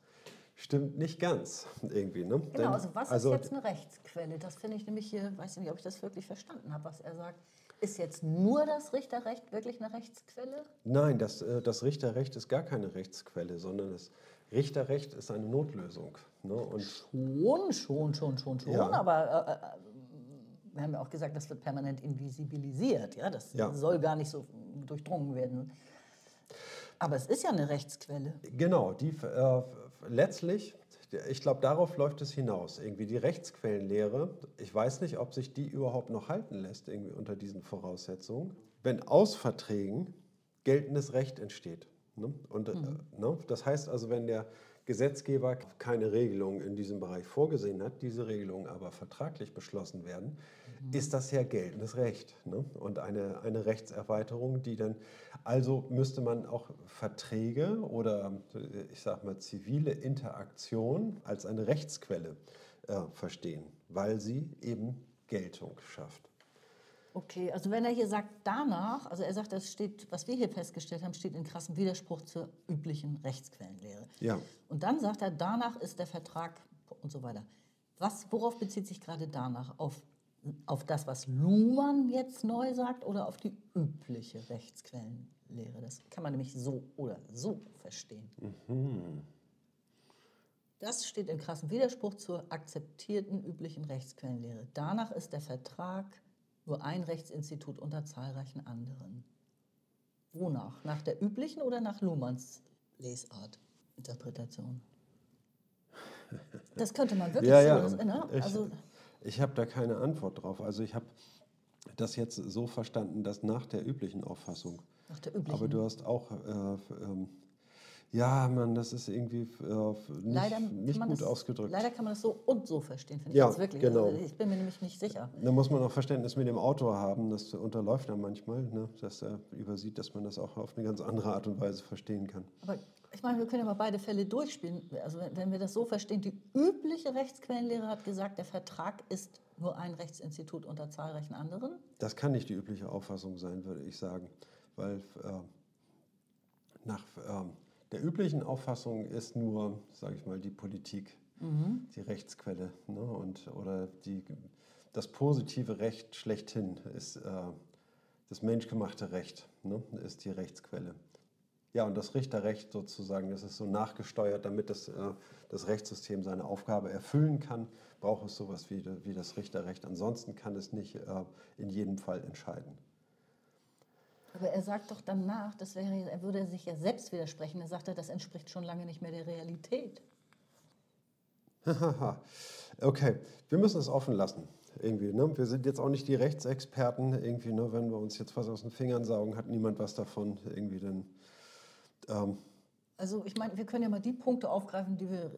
stimmt nicht ganz irgendwie. Ne? Genau, Denn, also was also, ist jetzt eine Rechtsquelle? Das finde ich nämlich hier, weiß ich nicht, ob ich das wirklich verstanden habe, was er sagt. Ist jetzt nur das Richterrecht wirklich eine Rechtsquelle? Nein, das, äh, das Richterrecht ist gar keine Rechtsquelle, sondern das Richterrecht ist eine Notlösung. Ne? Und schon, schon, schon, schon, schon. Ja. Aber äh, äh, wir haben ja auch gesagt, das wird permanent invisibilisiert. Ja? Das ja. soll gar nicht so durchdrungen werden. Aber es ist ja eine Rechtsquelle. Genau, die äh, letztlich, ich glaube, darauf läuft es hinaus. Irgendwie die Rechtsquellenlehre, ich weiß nicht, ob sich die überhaupt noch halten lässt, irgendwie unter diesen Voraussetzungen. Wenn aus Verträgen geltendes Recht entsteht. Ne? Und, äh, mhm. ne? Das heißt also, wenn der Gesetzgeber keine Regelung in diesem Bereich vorgesehen hat, diese Regelungen aber vertraglich beschlossen werden, mhm. ist das ja geltendes Recht ne? und eine, eine Rechtserweiterung, die dann, also müsste man auch Verträge oder ich sage mal zivile Interaktion als eine Rechtsquelle äh, verstehen, weil sie eben Geltung schafft. Okay, also wenn er hier sagt danach, also er sagt, das steht, was wir hier festgestellt haben, steht in krassem Widerspruch zur üblichen Rechtsquellenlehre. Ja. Und dann sagt er, danach ist der Vertrag und so weiter. Was, worauf bezieht sich gerade danach? Auf, auf das, was Luhmann jetzt neu sagt oder auf die übliche Rechtsquellenlehre? Das kann man nämlich so oder so verstehen. Mhm. Das steht in krassem Widerspruch zur akzeptierten üblichen Rechtsquellenlehre. Danach ist der Vertrag nur ein Rechtsinstitut unter zahlreichen anderen. Wonach? Nach der üblichen oder nach Luhmanns Lesart, Interpretation? Das könnte man wirklich ja, so. Ja. Ne? Also, ich, ich habe da keine Antwort drauf. Also ich habe das jetzt so verstanden, dass nach der üblichen Auffassung. Nach der üblichen. Aber du hast auch äh, ähm, ja, Mann, das ist irgendwie äh, nicht, leider nicht gut das, ausgedrückt. Leider kann man das so und so verstehen, finde ich ja, wirklich. Genau. Also ich bin mir nämlich nicht sicher. Da muss man auch Verständnis mit dem Autor haben, das unterläuft dann manchmal, ne, dass er übersieht, dass man das auch auf eine ganz andere Art und Weise verstehen kann. Aber ich meine, wir können ja mal beide Fälle durchspielen. Also wenn wir das so verstehen, die übliche Rechtsquellenlehre hat gesagt, der Vertrag ist nur ein Rechtsinstitut unter zahlreichen anderen. Das kann nicht die übliche Auffassung sein, würde ich sagen, weil äh, nach äh, der üblichen Auffassung ist nur, sage ich mal, die Politik mhm. die Rechtsquelle. Ne? Und, oder die, das positive Recht schlechthin ist äh, das menschgemachte Recht, ne? ist die Rechtsquelle. Ja, und das Richterrecht sozusagen, das ist so nachgesteuert, damit das, äh, das Rechtssystem seine Aufgabe erfüllen kann, braucht es sowas wie, wie das Richterrecht. Ansonsten kann es nicht äh, in jedem Fall entscheiden. Aber er sagt doch danach, das wäre, er würde sich ja selbst widersprechen. Er sagt, das entspricht schon lange nicht mehr der Realität. okay, wir müssen es offen lassen. Irgendwie, ne? Wir sind jetzt auch nicht die Rechtsexperten. Irgendwie, ne? Wenn wir uns jetzt was aus den Fingern saugen, hat niemand was davon. Irgendwie dann. Ähm. Also ich meine, wir können ja mal die Punkte aufgreifen, die wir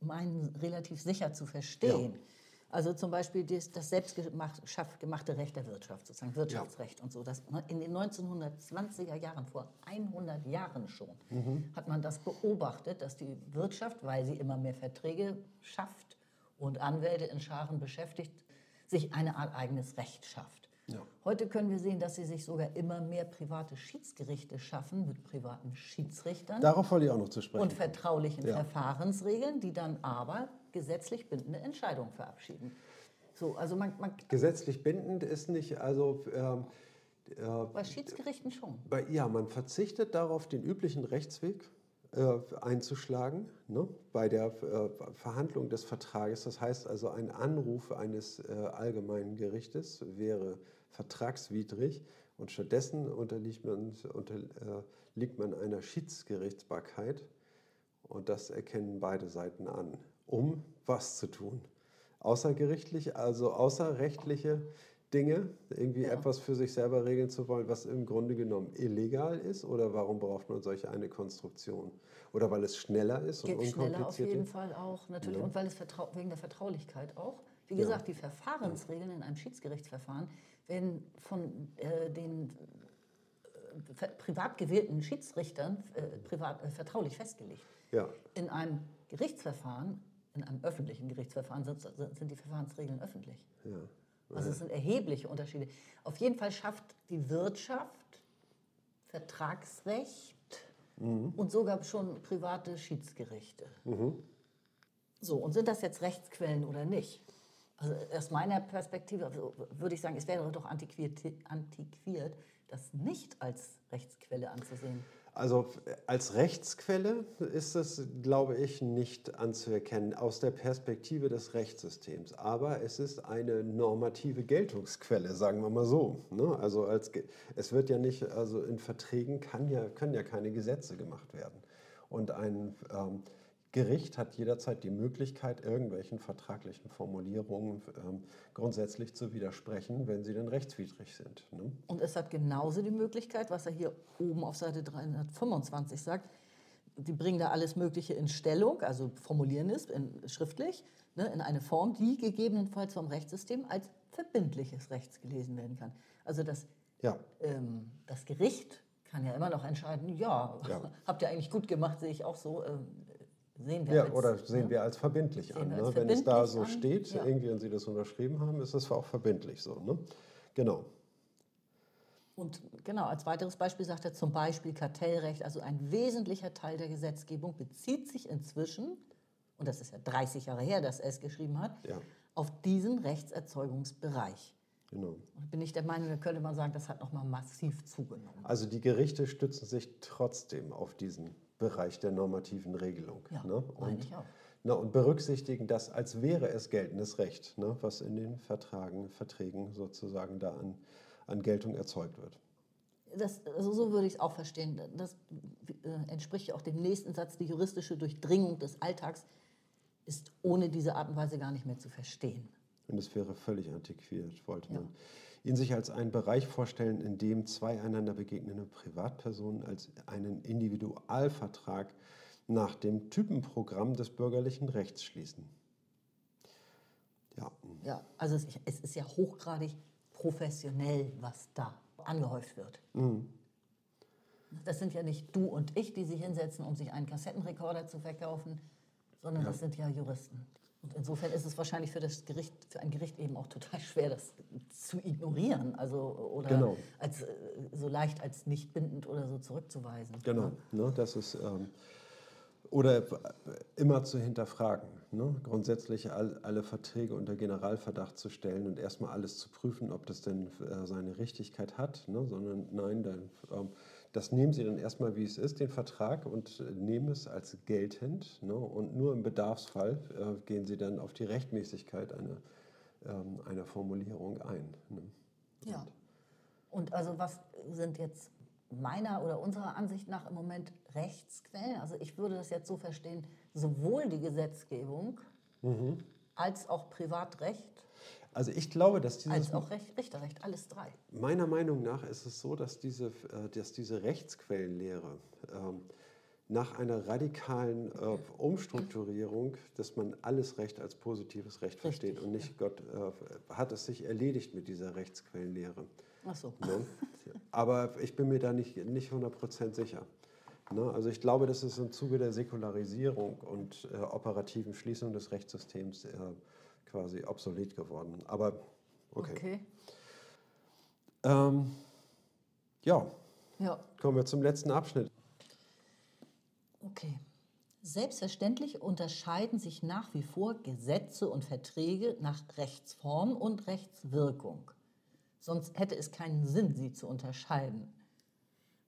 meinen, relativ sicher zu verstehen. Ja. Also zum Beispiel das, das selbstgemachte Recht der Wirtschaft, sozusagen Wirtschaftsrecht ja. und so. Das, ne, in den 1920er Jahren, vor 100 Jahren schon, mhm. hat man das beobachtet, dass die Wirtschaft, weil sie immer mehr Verträge schafft und Anwälte in Scharen beschäftigt, sich eine Art eigenes Recht schafft. Ja. Heute können wir sehen, dass sie sich sogar immer mehr private Schiedsgerichte schaffen mit privaten Schiedsrichtern. Darauf wollte ich auch noch zu sprechen. Und vertraulichen ja. Verfahrensregeln, die dann aber gesetzlich bindende Entscheidungen verabschieden. So, also man, man gesetzlich bindend ist nicht, also ähm, äh, bei Schiedsgerichten schon. Bei, ja, man verzichtet darauf, den üblichen Rechtsweg einzuschlagen ne, bei der äh, Verhandlung des Vertrages. Das heißt also, ein Anruf eines äh, allgemeinen Gerichtes wäre vertragswidrig und stattdessen unterliegt man, unterliegt man einer Schiedsgerichtsbarkeit und das erkennen beide Seiten an um was zu tun. Außergerichtlich, also außerrechtliche Dinge, irgendwie ja. etwas für sich selber regeln zu wollen, was im Grunde genommen illegal ist? Oder warum braucht man solche eine Konstruktion? Oder weil es schneller ist und Geht unkomplizierter? Schneller auf jeden Fall auch, natürlich. Ja. Und weil es wegen der Vertraulichkeit auch. Wie gesagt, die Verfahrensregeln in einem Schiedsgerichtsverfahren werden von äh, den ver- privat gewählten Schiedsrichtern äh, privat, äh, vertraulich festgelegt. Ja. In einem Gerichtsverfahren, in einem öffentlichen Gerichtsverfahren sind, sind die Verfahrensregeln öffentlich. Ja. Also es sind erhebliche Unterschiede. Auf jeden Fall schafft die Wirtschaft Vertragsrecht und sogar schon private Schiedsgerichte. So, und sind das jetzt Rechtsquellen oder nicht? Also aus meiner Perspektive also würde ich sagen, es wäre doch antiquiert, antiquiert, das nicht als Rechtsquelle anzusehen. Also äh, als Rechtsquelle ist es, glaube ich, nicht anzuerkennen aus der Perspektive des Rechtssystems. Aber es ist eine normative Geltungsquelle, sagen wir mal so. Ne? Also als, es wird ja nicht, also in Verträgen kann ja, können ja keine Gesetze gemacht werden. Und ein ähm, Gericht hat jederzeit die Möglichkeit, irgendwelchen vertraglichen Formulierungen ähm, grundsätzlich zu widersprechen, wenn sie denn rechtswidrig sind. Ne? Und es hat genauso die Möglichkeit, was er hier oben auf Seite 325 sagt, die bringen da alles Mögliche in Stellung, also formulieren es in, schriftlich, ne, in eine Form, die gegebenenfalls vom Rechtssystem als verbindliches Rechts gelesen werden kann. Also das, Ja, ähm, das Gericht kann ja immer noch entscheiden, ja, Ja. habt ihr eigentlich gut gemacht, sehe ich auch so, ähm, sehen wir Ja, als, oder sehen ne? wir als verbindlich Sehen an. Ne? als Wenn es da so an, steht, ja. irgendwie und Sie das unterschrieben haben, ist das auch verbindlich so. Ne? Genau. Und genau, als weiteres Beispiel sagt er zum Beispiel Kartellrecht, also ein wesentlicher Teil der Gesetzgebung bezieht sich inzwischen, und das ist ja 30 Jahre her, dass er es geschrieben hat, Ja. auf diesen Rechtserzeugungsbereich. genau. Und bin ich der Meinung, da könnte man sagen, das hat nochmal massiv zugenommen. Also die Gerichte stützen sich trotzdem auf diesen Bereich der normativen Regelung. Ja, ne? und, ich auch. Na, und berücksichtigen das, als wäre es geltendes Recht, ne? was in den Vertragen, Verträgen sozusagen da an, an Geltung erzeugt wird. Das, also so würde ich es auch verstehen. Das äh, entspricht ja auch dem nächsten Satz, die juristische Durchdringung des Alltags ist ohne diese Art und Weise gar nicht mehr zu verstehen. Und es wäre völlig antiquiert, wollte Ja. man ihn sich als einen Bereich vorstellen, in dem zwei einander begegnende Privatpersonen als einen Individualvertrag nach dem Typenprogramm des bürgerlichen Rechts schließen. Ja, Ja, also es, es ist ja hochgradig professionell, was da angehäuft wird. Das sind ja nicht du und ich, die sich hinsetzen, um sich einen Kassettenrekorder zu verkaufen, sondern das sind ja Juristen. Und insofern ist es wahrscheinlich für das Gericht, für ein Gericht eben auch total schwer, das zu ignorieren, also oder Genau. als äh, so leicht als nicht bindend oder so zurückzuweisen. Genau, ne, das ist ähm, oder immer zu hinterfragen, ne? grundsätzlich all, alle Verträge unter Generalverdacht zu stellen und erstmal alles zu prüfen, ob das denn äh, seine Richtigkeit hat, ne? sondern nein, dann, ähm, das nehmen Sie dann erstmal, wie es ist, den Vertrag und äh, nehmen es als geltend ne? und nur im Bedarfsfall äh, gehen Sie dann auf die Rechtmäßigkeit einer, ähm, einer Formulierung ein. Ne? Ja. Und also was sind jetzt meiner oder unserer Ansicht nach im Moment Rechtsquellen? Also ich würde das jetzt so verstehen, sowohl die Gesetzgebung als auch Privatrecht, Also ich glaube, dass dieses als auch Recht, Richterrecht, alles drei. Meiner Meinung nach ist es so, dass diese, äh, dass diese Rechtsquellenlehre ähm, nach einer radikalen äh, Umstrukturierung, dass man alles Recht als positives Recht versteht Richtig, und nicht Gott äh, hat es sich erledigt mit dieser Rechtsquellenlehre. Ach so. Ne? Aber ich bin mir da nicht, nicht 100% sicher. Ne? Also ich glaube, das ist im Zuge der Säkularisierung und äh, operativen Schließung des Rechtssystems äh, quasi obsolet geworden. Aber okay. Okay. Ähm, ja, Ja, kommen wir zum letzten Abschnitt. okay. Selbstverständlich unterscheiden sich nach wie vor Gesetze und Verträge nach Rechtsform und Rechtswirkung. Sonst hätte es keinen Sinn, sie zu unterscheiden.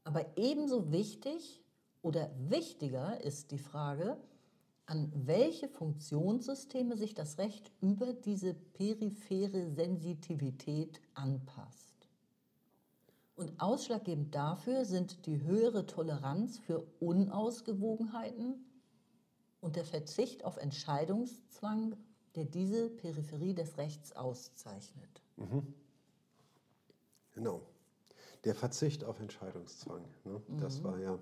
Aber ebenso wichtig oder wichtiger ist die Frage, an welche Funktionssysteme sich das Recht über diese periphere Sensitivität anpasst. Und ausschlaggebend dafür sind die höhere Toleranz für Unausgewogenheiten und der Verzicht auf Entscheidungszwang, der diese Peripherie des Rechts auszeichnet. Genau. Der Verzicht auf Entscheidungszwang. Ne? Das war ja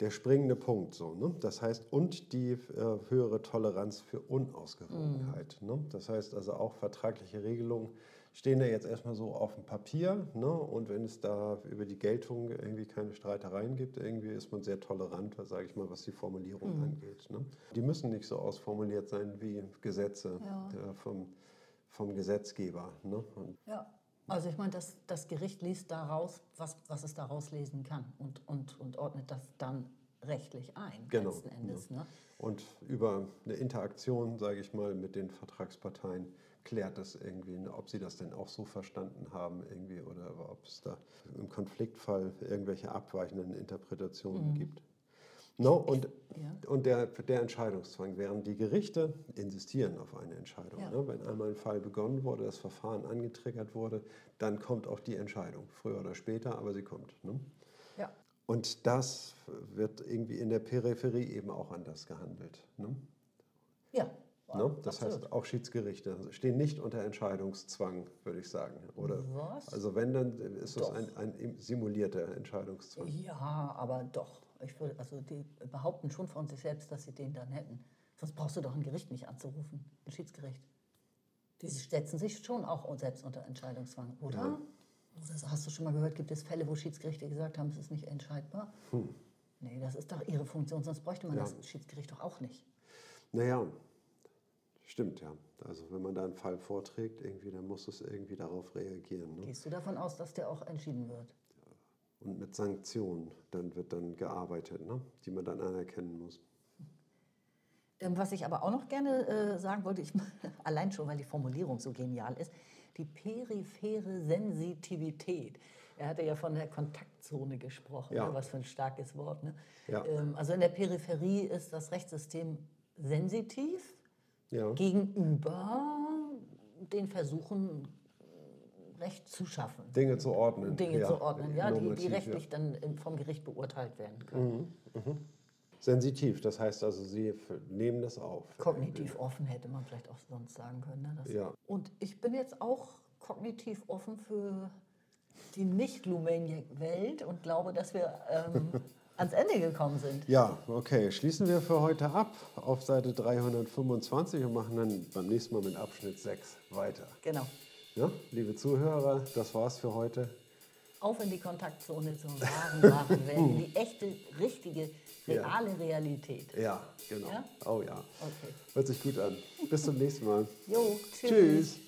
der springende Punkt. So, ne? Das heißt, und die äh, höhere Toleranz für Unausgewogenheit. Ne? Das heißt also auch vertragliche Regelungen, stehen da jetzt erstmal so auf dem Papier. Ne? Und wenn es da über die Geltung irgendwie keine Streitereien gibt, irgendwie ist man sehr tolerant, sage ich mal, was die Formulierung mhm. angeht. Ne? Die müssen nicht so ausformuliert sein wie Gesetze ja. Ja, vom, vom Gesetzgeber. Ne? Und ja. Also ich meine, das, das Gericht liest daraus, was, was es daraus lesen kann und, und, und ordnet das dann rechtlich ein, genau, letzten Endes. Ja. Ne? Und über eine Interaktion, sage ich mal, mit den Vertragsparteien klärt das irgendwie, ne, ob sie das denn auch so verstanden haben irgendwie oder ob es da im Konfliktfall irgendwelche abweichenden Interpretationen mhm. gibt. No, und ja. und der, der Entscheidungszwang, während die Gerichte insistieren auf eine Entscheidung. Ja. Ne? Wenn einmal ein Fall begonnen wurde, das Verfahren angetriggert wurde, dann kommt auch die Entscheidung, früher oder später, aber sie kommt. Ne? Ja. Und das wird irgendwie in der Peripherie eben auch anders gehandelt. Ne? Ja. Ne? Das Absolut. heißt, auch Schiedsgerichte stehen nicht unter Entscheidungszwang, würde ich sagen. Oder? Was? Also wenn, dann ist das ein, ein simulierter Entscheidungszwang. Ja, aber doch. Ich würde, also die behaupten schon von sich selbst, dass sie den dann hätten. Sonst brauchst du doch ein Gericht nicht anzurufen, ein Schiedsgericht. Die setzen sich schon auch selbst unter Entscheidungszwang, oder? Ja. Oder hast du schon mal gehört, gibt es Fälle, wo Schiedsgerichte gesagt haben, es ist nicht entscheidbar? Hm. Nee, das ist doch ihre Funktion, sonst bräuchte man ja. das Schiedsgericht doch auch nicht. Naja, stimmt ja. Also wenn man da einen Fall vorträgt, irgendwie, dann muss es irgendwie darauf reagieren. Ne? Gehst du davon aus, dass der auch entschieden wird? Und mit Sanktionen dann wird dann gearbeitet, ne? die man dann anerkennen muss. Ähm, was ich aber auch noch gerne äh, sagen wollte, ich, allein schon, weil die Formulierung so genial ist, die periphere Sensitivität. Er hatte ja von der Kontaktzone gesprochen, ja. ne? was für ein starkes Wort. Ne? Ja. Ähm, also in der Peripherie ist das Rechtssystem sensitiv ja. gegenüber den Versuchen Recht zu schaffen. Dinge zu ordnen. Dinge ja. zu ordnen, ja, die, die rechtlich ja. dann vom Gericht beurteilt werden können. Mhm. Mhm. Sensitiv, das heißt also, Sie nehmen das auf. Kognitiv offen hätte man vielleicht auch sonst sagen können. Ne? ja. Und ich bin jetzt auch kognitiv offen für die Nicht-Lumaniac-Welt und glaube, dass wir ähm, ans Ende gekommen sind. Ja, okay. Schließen wir für heute ab auf Seite 325 und machen dann beim nächsten Mal mit Abschnitt 6 weiter. Genau. Ja, liebe Zuhörer, das war's für heute. Auf in die Kontaktzone zum wahren, wahren Welt, in die echte, richtige, reale ja. Realität. Ja, genau. Ja? Oh ja. Okay. Hört sich gut an. Bis zum nächsten Mal. Jo, tschüss. tschüss.